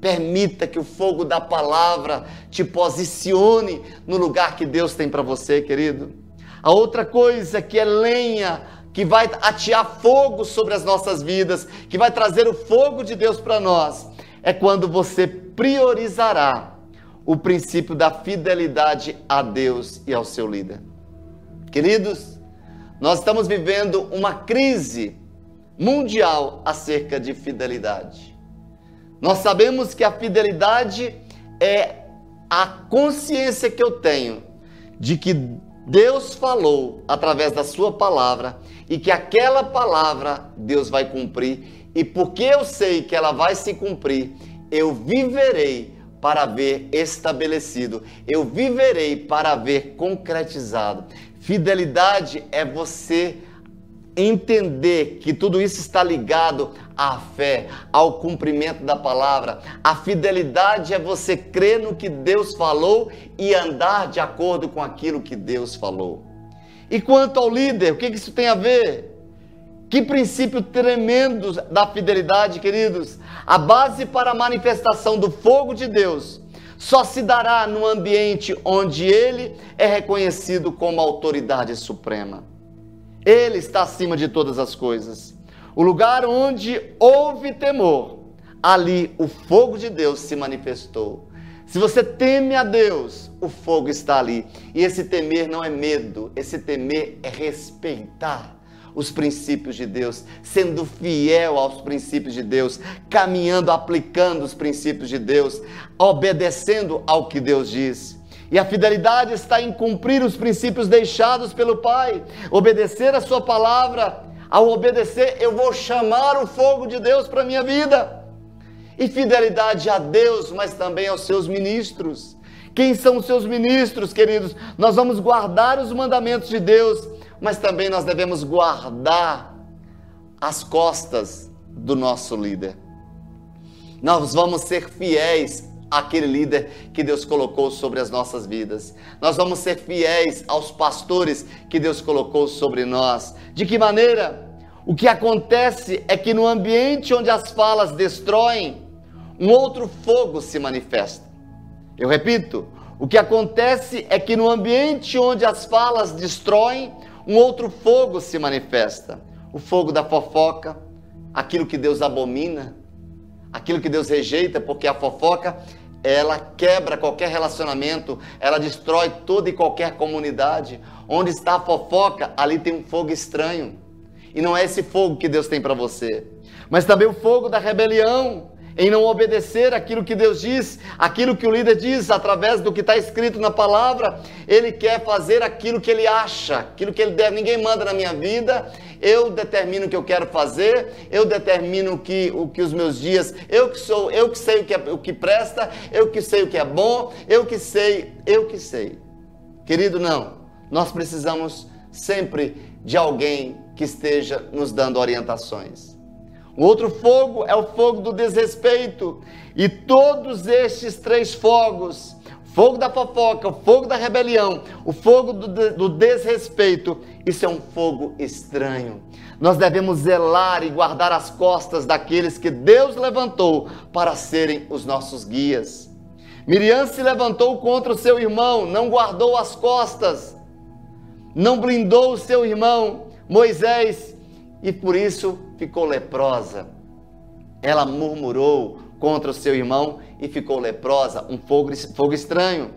Permita que o fogo da palavra te posicione no lugar que Deus tem para você, querido. A outra coisa que é lenha, que vai atear fogo sobre as nossas vidas, que vai trazer o fogo de Deus para nós, é quando você priorizará o princípio da fidelidade a Deus e ao seu líder. Queridos, nós estamos vivendo uma crise mundial acerca de fidelidade. Nós sabemos que a fidelidade é a consciência que eu tenho de que Deus falou através da sua palavra e que aquela palavra Deus vai cumprir, e porque eu sei que ela vai se cumprir, eu viverei para ver estabelecido, eu viverei para ver concretizado. Fidelidade é você entender que tudo isso está ligado à fé, ao cumprimento da palavra. A fidelidade é você crer no que Deus falou e andar de acordo com aquilo que Deus falou. E quanto ao líder, o que isso tem a ver? Que princípio tremendo da fidelidade, queridos. A base para a manifestação do fogo de Deus só se dará no ambiente onde ele é reconhecido como autoridade suprema. Ele está acima de todas as coisas. O lugar onde houve temor, ali o fogo de Deus se manifestou. Se você teme a Deus, o fogo está ali. E esse temer não é medo, esse temer é respeitar os princípios de Deus, sendo fiel aos princípios de Deus, caminhando, aplicando os princípios de Deus, obedecendo ao que Deus diz. E a fidelidade está em cumprir os princípios deixados pelo Pai, obedecer a Sua palavra. Ao obedecer, eu vou chamar o fogo de Deus para a minha vida. E fidelidade a Deus, mas também aos seus ministros. Quem são os seus ministros, queridos? Nós vamos guardar os mandamentos de Deus, mas também nós devemos guardar as costas do nosso líder. Nós vamos ser fiéis àquele líder que Deus colocou sobre as nossas vidas. Nós vamos ser fiéis aos pastores que Deus colocou sobre nós. De que maneira? O que acontece é que no ambiente onde as falas destroem, um outro fogo se manifesta. Eu repito, o que acontece é que no ambiente onde as falas destroem, um outro fogo se manifesta. O fogo da fofoca, aquilo que Deus abomina, aquilo que Deus rejeita, porque a fofoca ela quebra qualquer relacionamento, ela destrói toda e qualquer comunidade. Onde está a fofoca, ali tem um fogo estranho. E não é esse fogo que Deus tem para você. Mas também o fogo da rebelião, em não obedecer aquilo que Deus diz, aquilo que o líder diz através do que está escrito na palavra, ele quer fazer aquilo que ele acha, aquilo que ele deve. Ninguém manda na minha vida, eu determino o que eu quero fazer, eu determino que, o que os meus dias, eu que sou, eu que sei o que, é, o que presta, eu que sei o que é bom, eu que sei, eu que sei. Querido, não. Nós precisamos sempre de alguém que esteja nos dando orientações. O outro fogo é o fogo do desrespeito. E todos estes três fogos, fogo da fofoca, o fogo da rebelião, o fogo do, do desrespeito, isso é um fogo estranho. Nós devemos zelar e guardar as costas daqueles que Deus levantou para serem os nossos guias. Miriam se levantou contra o seu irmão, não guardou as costas, não blindou o seu irmão. Moisés e por isso ficou leprosa. Ela murmurou contra o seu irmão e ficou leprosa, um fogo, fogo estranho.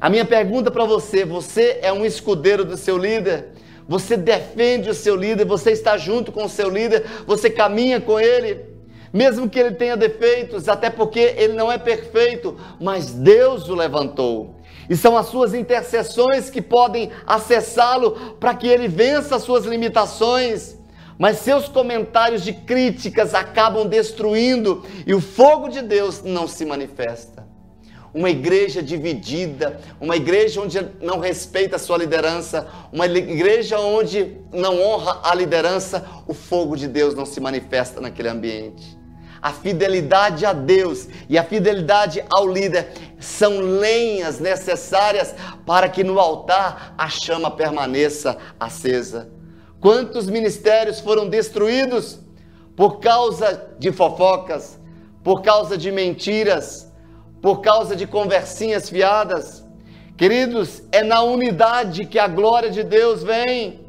A minha pergunta para você: você é um escudeiro do seu líder? Você defende o seu líder, você está junto com o seu líder, você caminha com ele, mesmo que ele tenha defeitos, até porque ele não é perfeito, mas Deus o levantou. E são as suas intercessões que podem acessá-lo para que ele vença as suas limitações mas seus comentários de críticas acabam destruindo e o fogo de Deus não se manifesta. Uma igreja dividida, uma igreja onde não respeita a sua liderança, uma igreja onde não honra a liderança, o fogo de Deus não se manifesta naquele ambiente. A fidelidade a Deus e a fidelidade ao líder são lenhas necessárias para que no altar a chama permaneça acesa. Quantos ministérios foram destruídos por causa de fofocas, por causa de mentiras, por causa de conversinhas fiadas? Queridos, é na unidade que a glória de Deus vem,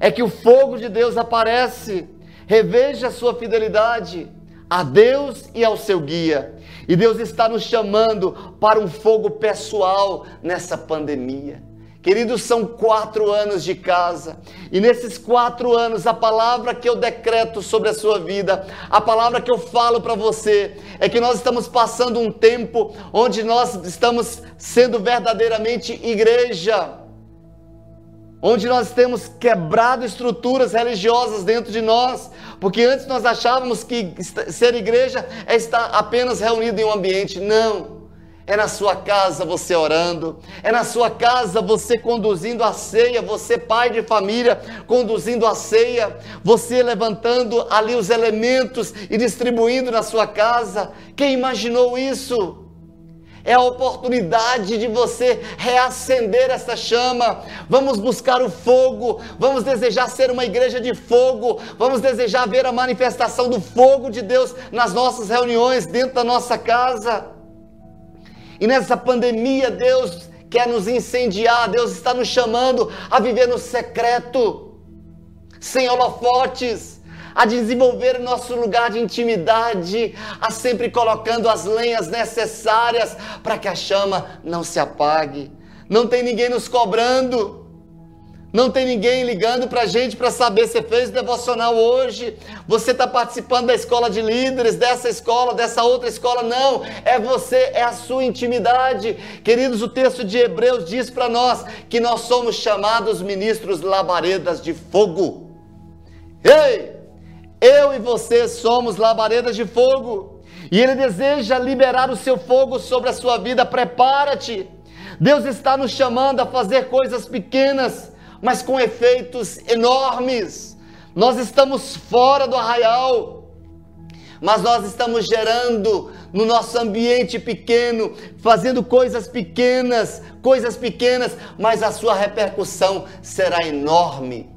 é que o fogo de Deus aparece. Reveja a sua fidelidade a Deus e ao seu guia. E Deus está nos chamando para um fogo pessoal nessa pandemia. Queridos, são quatro anos de casa, e nesses quatro anos, a palavra que eu decreto sobre a sua vida, a palavra que eu falo para você, é que nós estamos passando um tempo onde nós estamos sendo verdadeiramente igreja, onde nós temos quebrado estruturas religiosas dentro de nós, porque antes nós achávamos que ser igreja é estar apenas reunido em um ambiente. Não. É na sua casa você orando, é na sua casa você conduzindo a ceia, você pai de família conduzindo a ceia, você levantando ali os elementos e distribuindo na sua casa. Quem imaginou isso? É a oportunidade de você reacender essa chama. Vamos buscar o fogo, vamos desejar ser uma igreja de fogo, vamos desejar ver a manifestação do fogo de Deus nas nossas reuniões, dentro da nossa casa. E nessa pandemia, Deus quer nos incendiar, Deus está nos chamando a viver no secreto, sem holofotes, a desenvolver o nosso lugar de intimidade, a sempre colocando as lenhas necessárias para que a chama não se apague. Não tem ninguém nos cobrando. Não tem ninguém ligando para a gente para saber se fez devocional hoje. Você está participando da escola de líderes, dessa escola, dessa outra escola. Não, é você, é a sua intimidade. Queridos, o texto de Hebreus diz para nós que nós somos chamados ministros labaredas de fogo. Ei, eu e você somos labaredas de fogo. E Ele deseja liberar o seu fogo sobre a sua vida. Prepara-te. Deus está nos chamando a fazer coisas pequenas mas com efeitos enormes. Nós estamos fora do arraial, mas nós estamos gerando no nosso ambiente pequeno, fazendo coisas pequenas, coisas pequenas, mas a sua repercussão será enorme.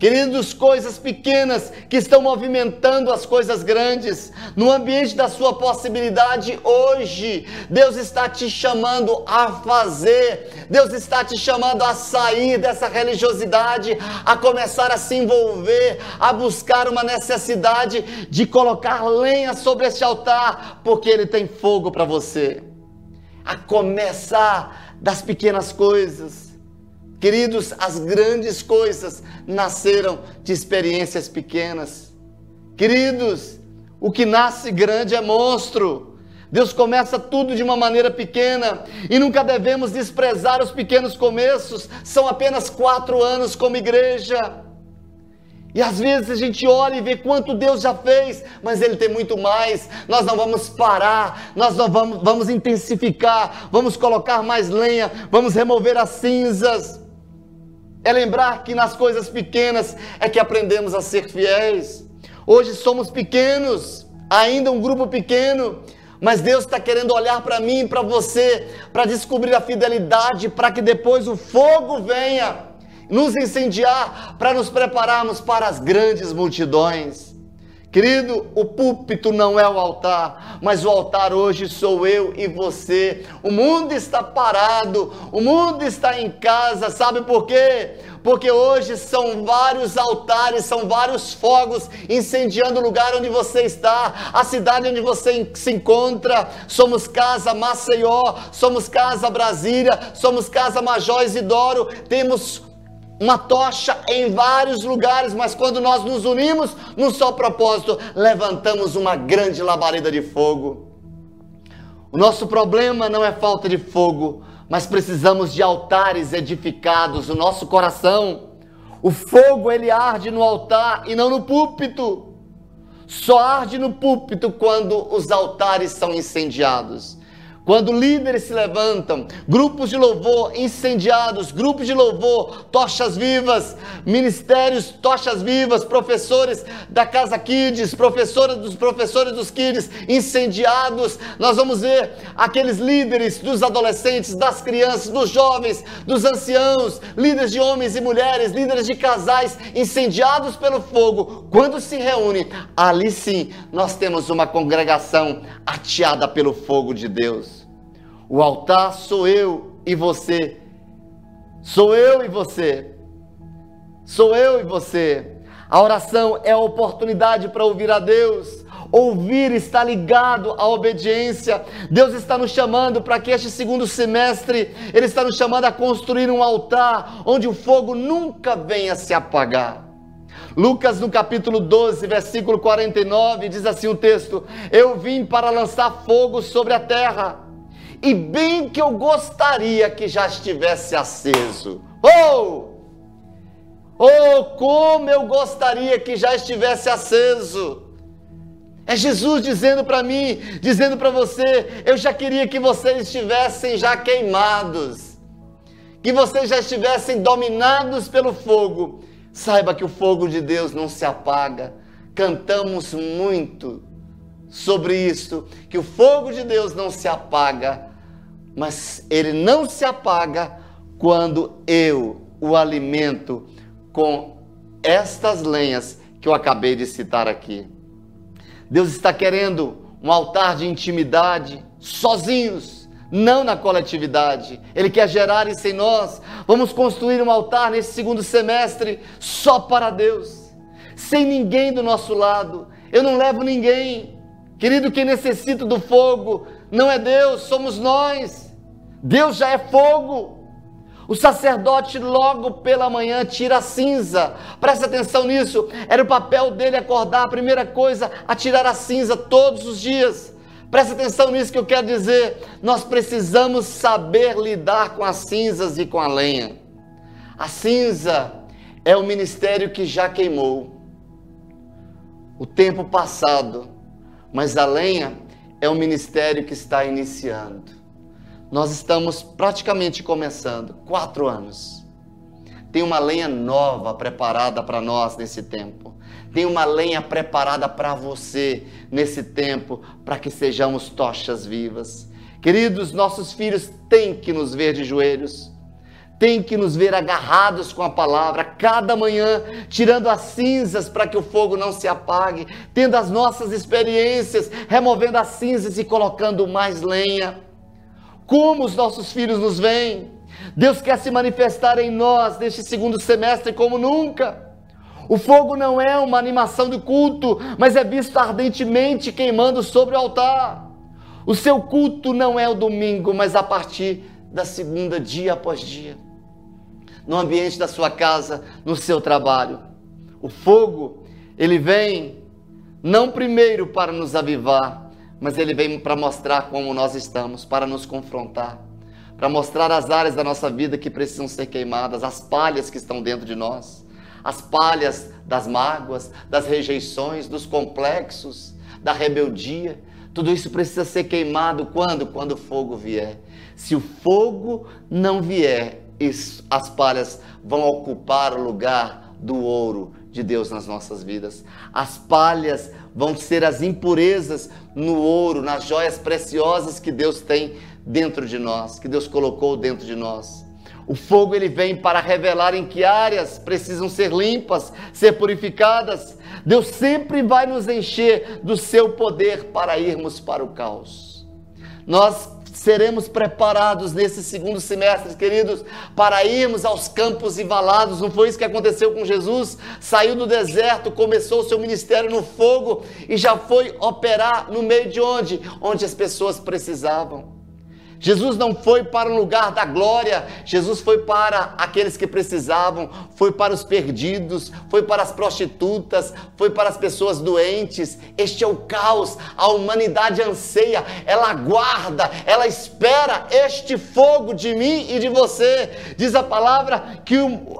Queridos, coisas pequenas que estão movimentando as coisas grandes, no ambiente da sua possibilidade hoje, Deus está te chamando a fazer, Deus está te chamando a sair dessa religiosidade, a começar a se envolver, a buscar uma necessidade de colocar lenha sobre esse altar, porque Ele tem fogo para você. A começar das pequenas coisas Queridos, as grandes coisas nasceram de experiências pequenas. Queridos, o que nasce grande é monstro. Deus começa tudo de uma maneira pequena e nunca devemos desprezar os pequenos começos. São apenas quatro anos como igreja. E às vezes a gente olha e vê quanto Deus já fez, mas Ele tem muito mais. Nós não vamos parar, nós não vamos, vamos intensificar, vamos colocar mais lenha, vamos remover as cinzas. É lembrar que nas coisas pequenas é que aprendemos a ser fiéis. Hoje somos pequenos, ainda um grupo pequeno, mas Deus está querendo olhar para mim e para você, para descobrir a fidelidade, para que depois o fogo venha nos incendiar, para nos prepararmos para as grandes multidões. Querido, o púlpito não é o altar, mas o altar hoje sou eu e você. O mundo está parado, o mundo está em casa, sabe por quê? Porque hoje são vários altares, são vários fogos incendiando o lugar onde você está, a cidade onde você se encontra. Somos Casa Maceió, somos Casa Brasília, somos Casa Major Isidoro, temos uma tocha em vários lugares, mas quando nós nos unimos num só propósito, levantamos uma grande labareda de fogo. O nosso problema não é falta de fogo, mas precisamos de altares edificados no nosso coração. O fogo ele arde no altar e não no púlpito. Só arde no púlpito quando os altares são incendiados. Quando líderes se levantam, grupos de louvor incendiados, grupos de louvor, tochas vivas, ministérios, tochas vivas, professores da Casa Kids, professores dos professores dos Kids incendiados, nós vamos ver aqueles líderes dos adolescentes, das crianças, dos jovens, dos anciãos, líderes de homens e mulheres, líderes de casais incendiados pelo fogo. Quando se reúnem, ali sim nós temos uma congregação ateada pelo fogo de Deus. O altar sou eu e você. Sou eu e você. Sou eu e você. A oração é a oportunidade para ouvir a Deus. Ouvir está ligado à obediência. Deus está nos chamando para que este segundo semestre, Ele está nos chamando a construir um altar onde o fogo nunca venha se apagar. Lucas, no capítulo 12, versículo 49, diz assim o texto: Eu vim para lançar fogo sobre a terra e bem que eu gostaria que já estivesse aceso. Oh! Oh, como eu gostaria que já estivesse aceso. É Jesus dizendo para mim, dizendo para você, eu já queria que vocês estivessem já queimados, que vocês já estivessem dominados pelo fogo. Saiba que o fogo de Deus não se apaga. Cantamos muito sobre isso, que o fogo de Deus não se apaga mas ele não se apaga quando eu o alimento com estas lenhas que eu acabei de citar aqui. Deus está querendo um altar de intimidade, sozinhos, não na coletividade. Ele quer gerar isso em nós. Vamos construir um altar nesse segundo semestre só para Deus sem ninguém do nosso lado. Eu não levo ninguém. Querido, quem necessita do fogo não é Deus, somos nós. Deus já é fogo. O sacerdote, logo pela manhã, tira a cinza. Presta atenção nisso. Era o papel dele acordar, a primeira coisa, a tirar a cinza todos os dias. Presta atenção nisso que eu quero dizer. Nós precisamos saber lidar com as cinzas e com a lenha. A cinza é o ministério que já queimou. O tempo passado. Mas a lenha é o ministério que está iniciando. Nós estamos praticamente começando, quatro anos. Tem uma lenha nova preparada para nós nesse tempo. Tem uma lenha preparada para você nesse tempo, para que sejamos tochas vivas. Queridos, nossos filhos têm que nos ver de joelhos, têm que nos ver agarrados com a palavra, cada manhã, tirando as cinzas para que o fogo não se apague, tendo as nossas experiências, removendo as cinzas e colocando mais lenha. Como os nossos filhos nos veem? Deus quer se manifestar em nós neste segundo semestre como nunca. O fogo não é uma animação de culto, mas é visto ardentemente queimando sobre o altar. O seu culto não é o domingo, mas a partir da segunda, dia após dia. No ambiente da sua casa, no seu trabalho. O fogo, ele vem não primeiro para nos avivar, mas ele vem para mostrar como nós estamos, para nos confrontar, para mostrar as áreas da nossa vida que precisam ser queimadas, as palhas que estão dentro de nós as palhas das mágoas, das rejeições, dos complexos, da rebeldia. Tudo isso precisa ser queimado quando? Quando o fogo vier. Se o fogo não vier, as palhas vão ocupar o lugar do ouro de Deus nas nossas vidas. As palhas vão ser as impurezas no ouro, nas joias preciosas que Deus tem dentro de nós, que Deus colocou dentro de nós. O fogo ele vem para revelar em que áreas precisam ser limpas, ser purificadas. Deus sempre vai nos encher do seu poder para irmos para o caos. Nós seremos preparados nesse segundo semestre, queridos, para irmos aos campos e valados. Não foi isso que aconteceu com Jesus? Saiu do deserto, começou o seu ministério no fogo e já foi operar no meio de onde? Onde as pessoas precisavam. Jesus não foi para um lugar da glória, Jesus foi para aqueles que precisavam, foi para os perdidos, foi para as prostitutas, foi para as pessoas doentes. Este é o caos, a humanidade anseia, ela aguarda, ela espera este fogo de mim e de você. Diz a palavra que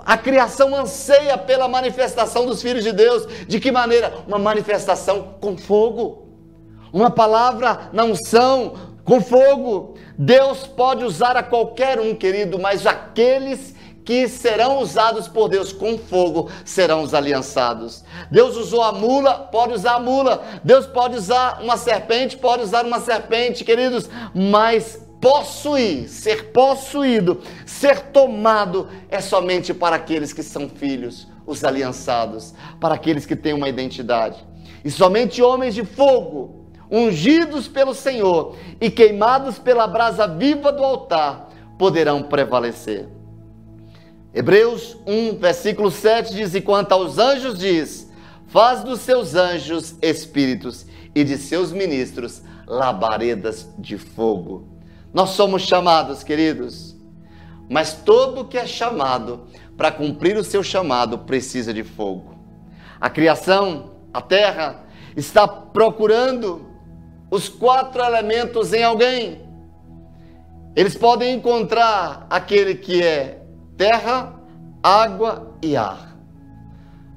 a criação anseia pela manifestação dos filhos de Deus. De que maneira? Uma manifestação com fogo. Uma palavra na unção, com fogo. Deus pode usar a qualquer um, querido, mas aqueles que serão usados por Deus com fogo serão os aliançados. Deus usou a mula, pode usar a mula. Deus pode usar uma serpente, pode usar uma serpente, queridos, mas possuir, ser possuído, ser tomado é somente para aqueles que são filhos, os aliançados, para aqueles que têm uma identidade. E somente homens de fogo ungidos pelo Senhor e queimados pela brasa viva do altar, poderão prevalecer. Hebreus 1, versículo 7 diz: E quanto aos anjos, diz: Faz dos seus anjos espíritos e de seus ministros labaredas de fogo. Nós somos chamados, queridos, mas todo que é chamado para cumprir o seu chamado precisa de fogo. A criação, a terra, está procurando os quatro elementos em alguém. Eles podem encontrar aquele que é terra, água e ar.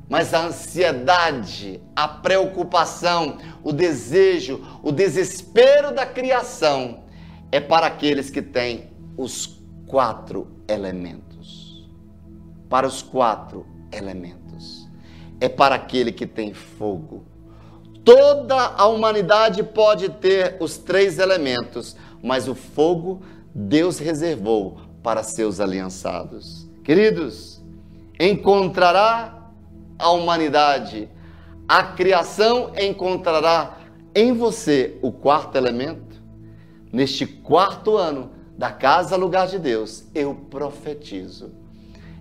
Mas a ansiedade, a preocupação, o desejo, o desespero da criação é para aqueles que têm os quatro elementos. Para os quatro elementos. É para aquele que tem fogo Toda a humanidade pode ter os três elementos, mas o fogo Deus reservou para seus aliançados. Queridos, encontrará a humanidade, a criação encontrará em você o quarto elemento. Neste quarto ano da casa lugar de Deus, eu profetizo.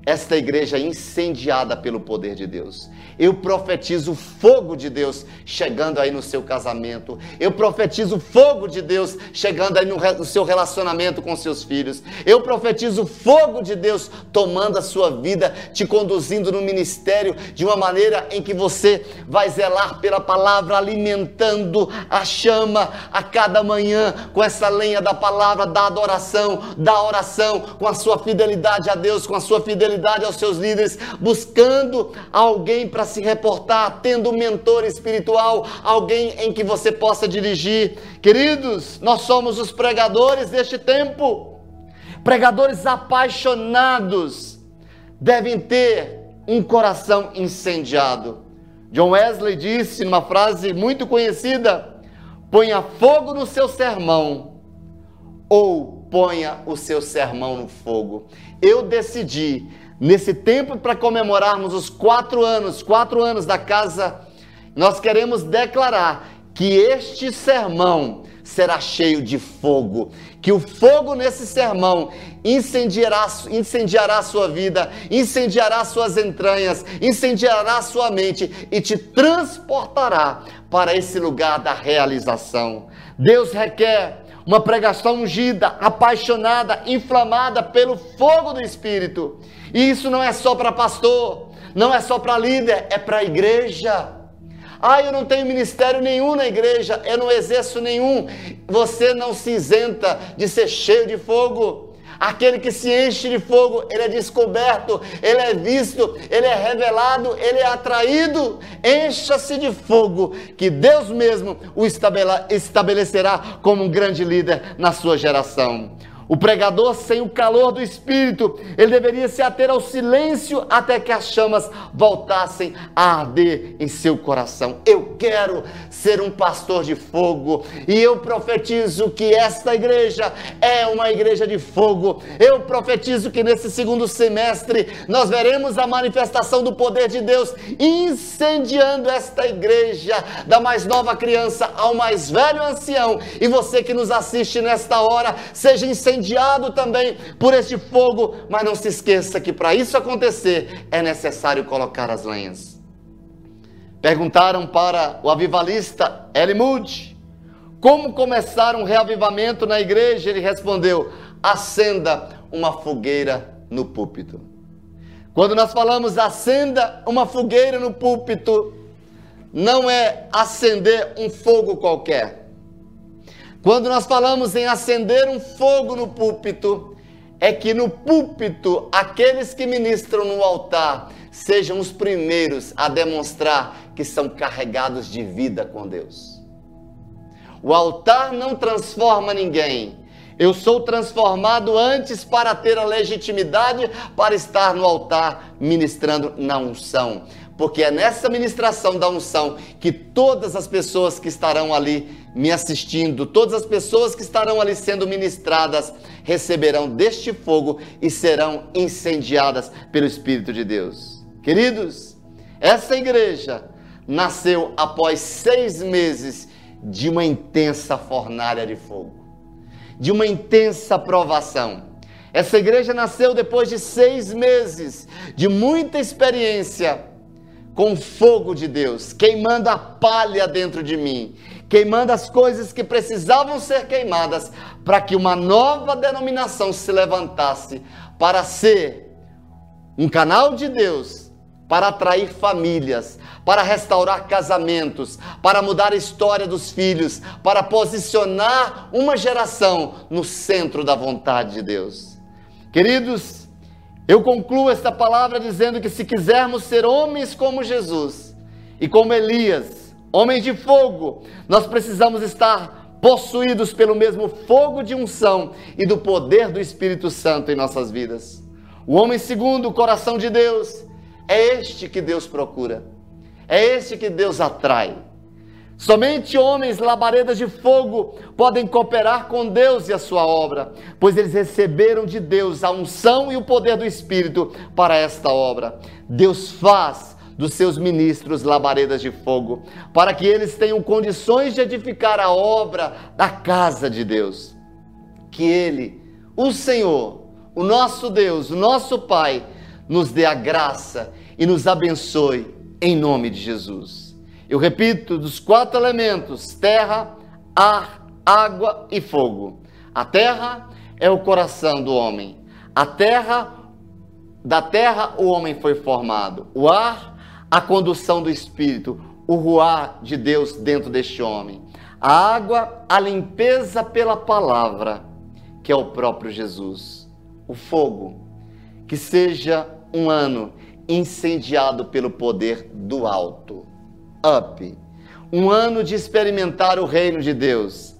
Esta igreja incendiada pelo poder de Deus. Eu profetizo fogo de Deus chegando aí no seu casamento. Eu profetizo fogo de Deus chegando aí no, no, seu relacionamento com seus filhos. Eu profetizo fogo de Deus tomando a sua vida, te conduzindo no ministério de uma maneira em que você vai zelar pela palavra, alimentando a chama a cada manhã com essa lenha da palavra, da adoração, da oração, com a sua fidelidade a Deus, com a sua fidelidade aos seus líderes, buscando alguém para se reportar, tendo um mentor espiritual, alguém em que você possa dirigir. Queridos, nós somos os pregadores deste tempo. Pregadores apaixonados devem ter um coração incendiado. John Wesley disse numa frase muito conhecida: ponha fogo no seu sermão ou ponha o seu sermão no fogo. Eu decidi nesse tempo para comemorarmos os quatro anos, quatro anos da casa, nós queremos declarar que este sermão será cheio de fogo, que o fogo nesse sermão incendiará, incendiará a sua vida, incendiará suas entranhas, incendiará sua mente e te transportará para esse lugar da realização. Deus requer uma pregação ungida, apaixonada, inflamada pelo fogo do Espírito. E isso não é só para pastor, não é só para líder, é para a igreja. Ah, eu não tenho ministério nenhum na igreja, eu não exerço nenhum. Você não se isenta de ser cheio de fogo. Aquele que se enche de fogo, ele é descoberto, ele é visto, ele é revelado, ele é atraído. Encha-se de fogo, que Deus mesmo o estabelecerá como um grande líder na sua geração. O pregador, sem o calor do Espírito, ele deveria se ater ao silêncio até que as chamas voltassem a arder em seu coração. Eu quero ser um pastor de fogo e eu profetizo que esta igreja é uma igreja de fogo. Eu profetizo que nesse segundo semestre nós veremos a manifestação do poder de Deus incendiando esta igreja, da mais nova criança ao mais velho ancião. E você que nos assiste nesta hora, seja incendiado também por este fogo, mas não se esqueça que para isso acontecer é necessário colocar as lenhas. Perguntaram para o avivalista Moody como começar um reavivamento na igreja. Ele respondeu: acenda uma fogueira no púlpito. Quando nós falamos acenda uma fogueira no púlpito, não é acender um fogo qualquer quando nós falamos em acender um fogo no púlpito, é que no púlpito aqueles que ministram no altar sejam os primeiros a demonstrar que são carregados de vida com Deus. O altar não transforma ninguém. Eu sou transformado antes para ter a legitimidade para estar no altar ministrando na unção porque é nessa ministração da unção que todas as pessoas que estarão ali me assistindo, todas as pessoas que estarão ali sendo ministradas, receberão deste fogo e serão incendiadas pelo Espírito de Deus. Queridos, essa igreja nasceu após seis meses de uma intensa fornalha de fogo, de uma intensa provação. Essa igreja nasceu depois de seis meses de muita experiência com o fogo de Deus, queimando a palha dentro de mim, queimando as coisas que precisavam ser queimadas para que uma nova denominação se levantasse para ser um canal de Deus para atrair famílias, para restaurar casamentos, para mudar a história dos filhos, para posicionar uma geração no centro da vontade de Deus. Queridos, eu concluo esta palavra dizendo que se quisermos ser homens como Jesus e como Elias, homens de fogo, nós precisamos estar possuídos pelo mesmo fogo de unção e do poder do Espírito Santo em nossas vidas. O homem segundo o coração de Deus é este que Deus procura, é este que Deus atrai. Somente homens labaredas de fogo podem cooperar com Deus e a sua obra, pois eles receberam de Deus a unção e o poder do Espírito para esta obra. Deus faz dos seus ministros labaredas de fogo, para que eles tenham condições de edificar a obra da casa de Deus. Que Ele, o Senhor, o nosso Deus, o nosso Pai, nos dê a graça e nos abençoe em nome de Jesus. Eu repito, dos quatro elementos: terra, ar, água e fogo. A terra é o coração do homem. A terra, da terra o homem foi formado. O ar, a condução do espírito, o ruar de Deus dentro deste homem. A água, a limpeza pela palavra, que é o próprio Jesus. O fogo, que seja um ano incendiado pelo poder do alto. Up. Um ano de experimentar o reino de Deus.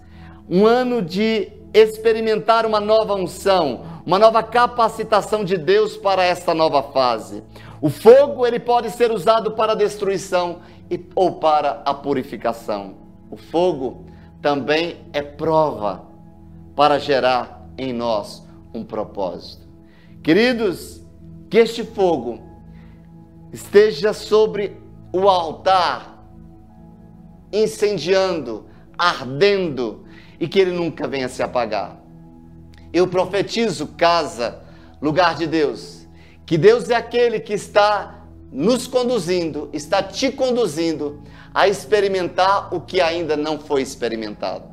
Um ano de experimentar uma nova unção, uma nova capacitação de Deus para esta nova fase. O fogo ele pode ser usado para a destruição e, ou para a purificação. O fogo também é prova para gerar em nós um propósito. Queridos, que este fogo esteja sobre o altar, incendiando, ardendo, e que ele nunca venha se apagar. Eu profetizo casa, lugar de Deus, que Deus é aquele que está nos conduzindo, está te conduzindo a experimentar o que ainda não foi experimentado.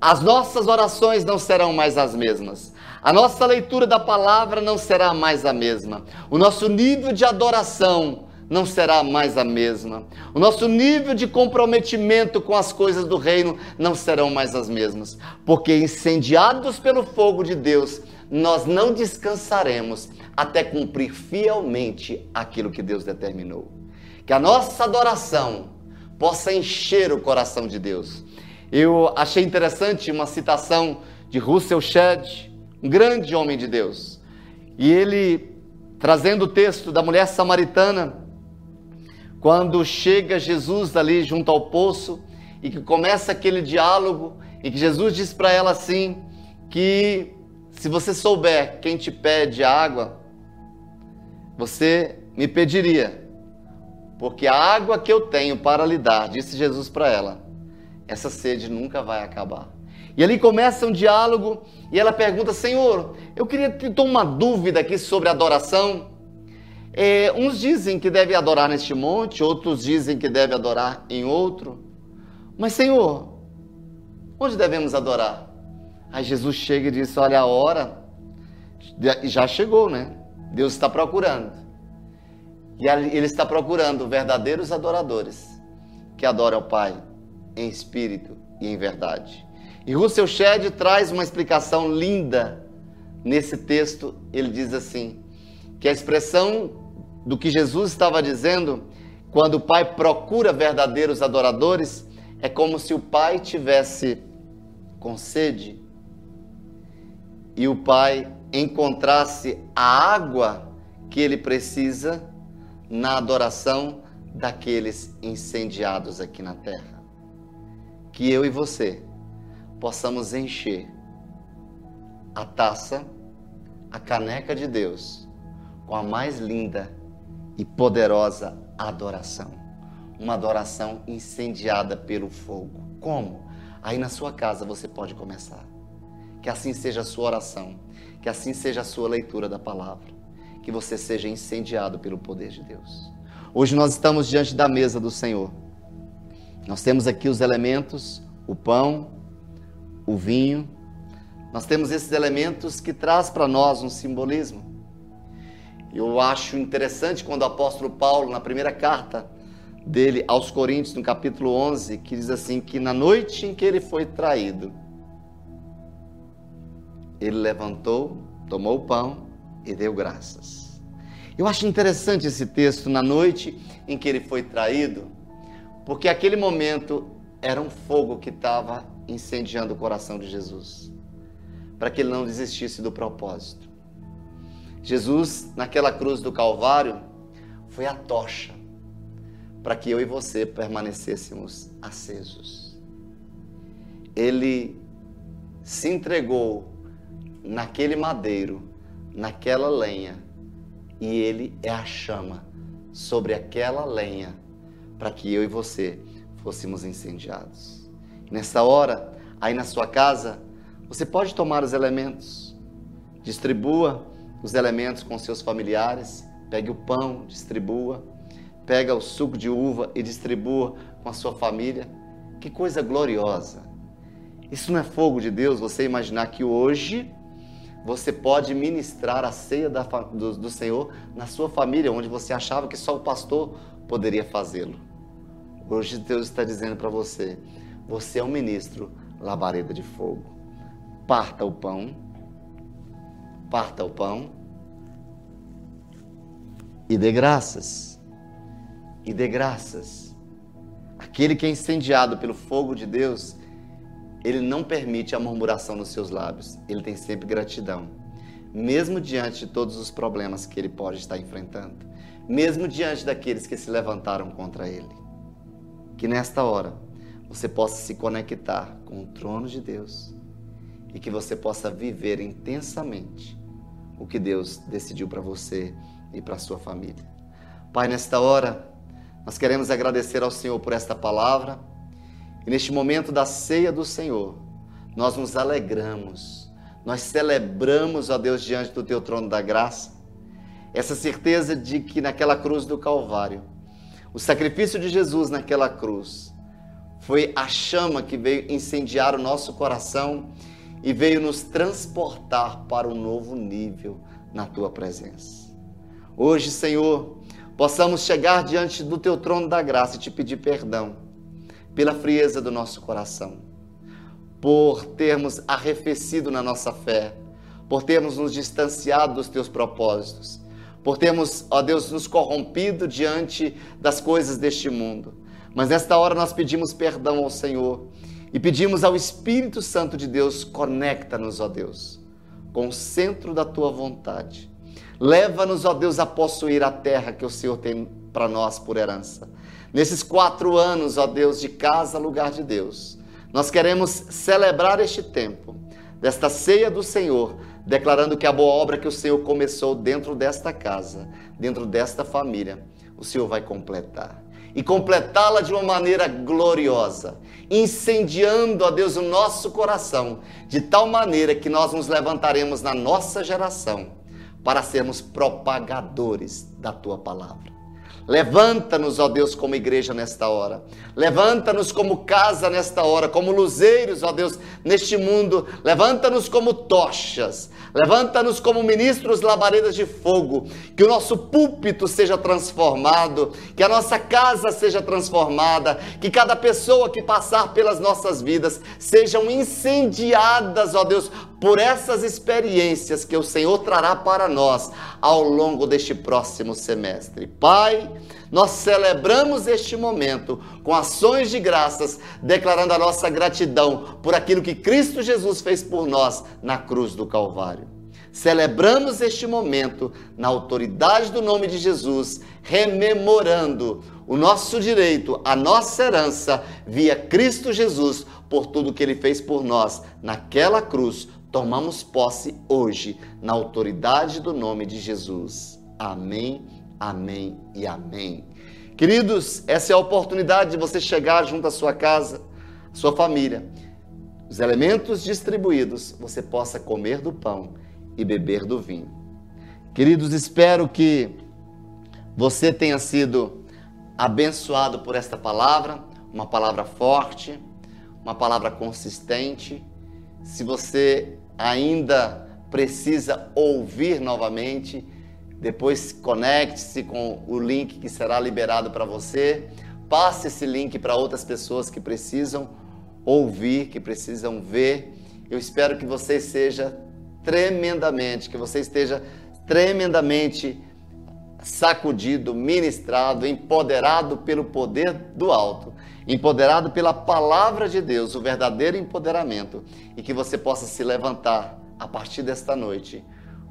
As nossas orações não serão mais as mesmas. A nossa leitura da palavra não será mais a mesma. O nosso nível de adoração não será mais a mesma. O nosso nível de comprometimento com as coisas do reino não serão mais as mesmas. Porque incendiados pelo fogo de Deus, nós não descansaremos até cumprir fielmente aquilo que Deus determinou. Que a nossa adoração possa encher o coração de Deus. Eu achei interessante uma citação de Russell Shedd, um grande homem de Deus. E ele, trazendo o texto da mulher samaritana, quando chega Jesus ali junto ao poço e que começa aquele diálogo e que Jesus diz para ela assim que se você souber quem te pede água, você me pediria, porque a água que eu tenho para lhe dar, disse Jesus para ela, essa sede nunca vai acabar. E ali começa um diálogo e ela pergunta: Senhor, eu queria ter uma dúvida aqui sobre adoração. É, uns dizem que deve adorar neste monte, outros dizem que deve adorar em outro. Mas, Senhor, onde devemos adorar? Aí Jesus chega e diz: Olha, a hora já chegou, né? Deus está procurando. E Ele está procurando verdadeiros adoradores que adoram o Pai em espírito e em verdade. E Russell Shedd traz uma explicação linda nesse texto. Ele diz assim: que a expressão do que Jesus estava dizendo, quando o Pai procura verdadeiros adoradores, é como se o Pai tivesse com sede e o Pai encontrasse a água que ele precisa na adoração daqueles incendiados aqui na terra. Que eu e você possamos encher a taça, a caneca de Deus, com a mais linda e poderosa adoração. Uma adoração incendiada pelo fogo. Como? Aí na sua casa você pode começar. Que assim seja a sua oração, que assim seja a sua leitura da palavra, que você seja incendiado pelo poder de Deus. Hoje nós estamos diante da mesa do Senhor. Nós temos aqui os elementos, o pão, o vinho. Nós temos esses elementos que traz para nós um simbolismo. Eu acho interessante quando o apóstolo Paulo, na primeira carta dele aos Coríntios, no capítulo 11, que diz assim: que na noite em que ele foi traído, ele levantou, tomou o pão e deu graças. Eu acho interessante esse texto, na noite em que ele foi traído, porque aquele momento era um fogo que estava incendiando o coração de Jesus, para que ele não desistisse do propósito. Jesus, naquela cruz do Calvário, foi a tocha para que eu e você permanecêssemos acesos. Ele se entregou naquele madeiro, naquela lenha, e ele é a chama sobre aquela lenha para que eu e você fôssemos incendiados. Nessa hora, aí na sua casa, você pode tomar os elementos, distribua os elementos com seus familiares, pegue o pão, distribua, pega o suco de uva e distribua com a sua família. Que coisa gloriosa! Isso não é fogo de Deus, você imaginar que hoje você pode ministrar a ceia da, do, do Senhor na sua família, onde você achava que só o pastor poderia fazê-lo. Hoje Deus está dizendo para você: você é um ministro labareda de fogo. Parta o pão, parta o pão e dê graças. E dê graças. Aquele que é incendiado pelo fogo de Deus, ele não permite a murmuração nos seus lábios. Ele tem sempre gratidão. Mesmo diante de todos os problemas que ele pode estar enfrentando. Mesmo diante daqueles que se levantaram contra ele. Que nesta hora você possa se conectar com o trono de Deus e que você possa viver intensamente o que Deus decidiu para você e para sua família. Pai, nesta hora, nós queremos agradecer ao Senhor por esta palavra e neste momento da ceia do Senhor, nós nos alegramos, nós celebramos, ó Deus, diante do teu trono da graça, essa certeza de que naquela cruz do Calvário, o sacrifício de Jesus naquela cruz foi a chama que veio incendiar o nosso coração e veio nos transportar para um novo nível na tua presença. Hoje, Senhor, possamos chegar diante do teu trono da graça e te pedir perdão pela frieza do nosso coração, por termos arrefecido na nossa fé, por termos nos distanciado dos teus propósitos, por termos, ó Deus, nos corrompido diante das coisas deste mundo. Mas nesta hora nós pedimos perdão ao Senhor e pedimos ao Espírito Santo de Deus, conecta-nos, ó Deus, com o centro da tua vontade. Leva-nos, ó Deus, a possuir a terra que o Senhor tem para nós por herança. Nesses quatro anos, ó Deus, de casa, lugar de Deus, nós queremos celebrar este tempo, desta ceia do Senhor, declarando que a boa obra que o Senhor começou dentro desta casa, dentro desta família, o Senhor vai completar. E completá-la de uma maneira gloriosa, incendiando, ó Deus, o nosso coração, de tal maneira que nós nos levantaremos na nossa geração para sermos propagadores da tua palavra. Levanta-nos, ó Deus, como igreja nesta hora. Levanta-nos como casa nesta hora, como luzeiros, ó Deus, neste mundo. Levanta-nos como tochas. Levanta-nos como ministros labaredas de fogo. Que o nosso púlpito seja transformado, que a nossa casa seja transformada, que cada pessoa que passar pelas nossas vidas sejam incendiadas, ó Deus, por essas experiências que o Senhor trará para nós ao longo deste próximo semestre. Pai, nós celebramos este momento com ações de graças, declarando a nossa gratidão por aquilo que Cristo Jesus fez por nós na cruz do Calvário. Celebramos este momento na autoridade do nome de Jesus, rememorando o nosso direito, a nossa herança via Cristo Jesus, por tudo que ele fez por nós naquela cruz tomamos posse hoje na autoridade do nome de Jesus. Amém, amém e amém. Queridos, essa é a oportunidade de você chegar junto à sua casa, sua família. Os elementos distribuídos, você possa comer do pão e beber do vinho. Queridos, espero que você tenha sido abençoado por esta palavra, uma palavra forte, uma palavra consistente. Se você ainda precisa ouvir novamente, depois conecte-se com o link que será liberado para você. Passe esse link para outras pessoas que precisam ouvir, que precisam ver. Eu espero que você seja tremendamente, que você esteja tremendamente sacudido, ministrado, empoderado pelo poder do alto empoderado pela palavra de Deus, o verdadeiro empoderamento, e que você possa se levantar a partir desta noite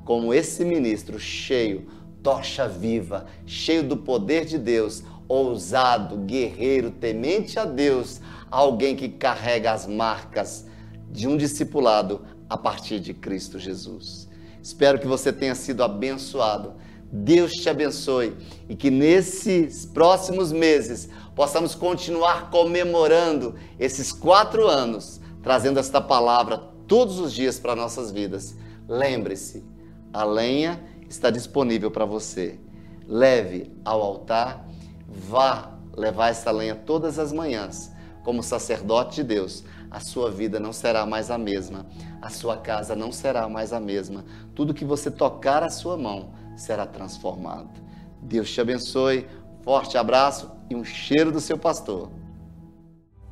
como esse ministro cheio, tocha viva, cheio do poder de Deus, ousado, guerreiro, temente a Deus, alguém que carrega as marcas de um discipulado a partir de Cristo Jesus. Espero que você tenha sido abençoado. Deus te abençoe e que nesses próximos meses possamos continuar comemorando esses quatro anos, trazendo esta palavra todos os dias para nossas vidas. Lembre-se, A lenha está disponível para você. Leve ao altar, vá levar essa lenha todas as manhãs. Como sacerdote de Deus, a sua vida não será mais a mesma, a sua casa não será mais a mesma. Tudo que você tocar a sua mão será transformado. Deus te abençoe, forte abraço e um cheiro do seu pastor.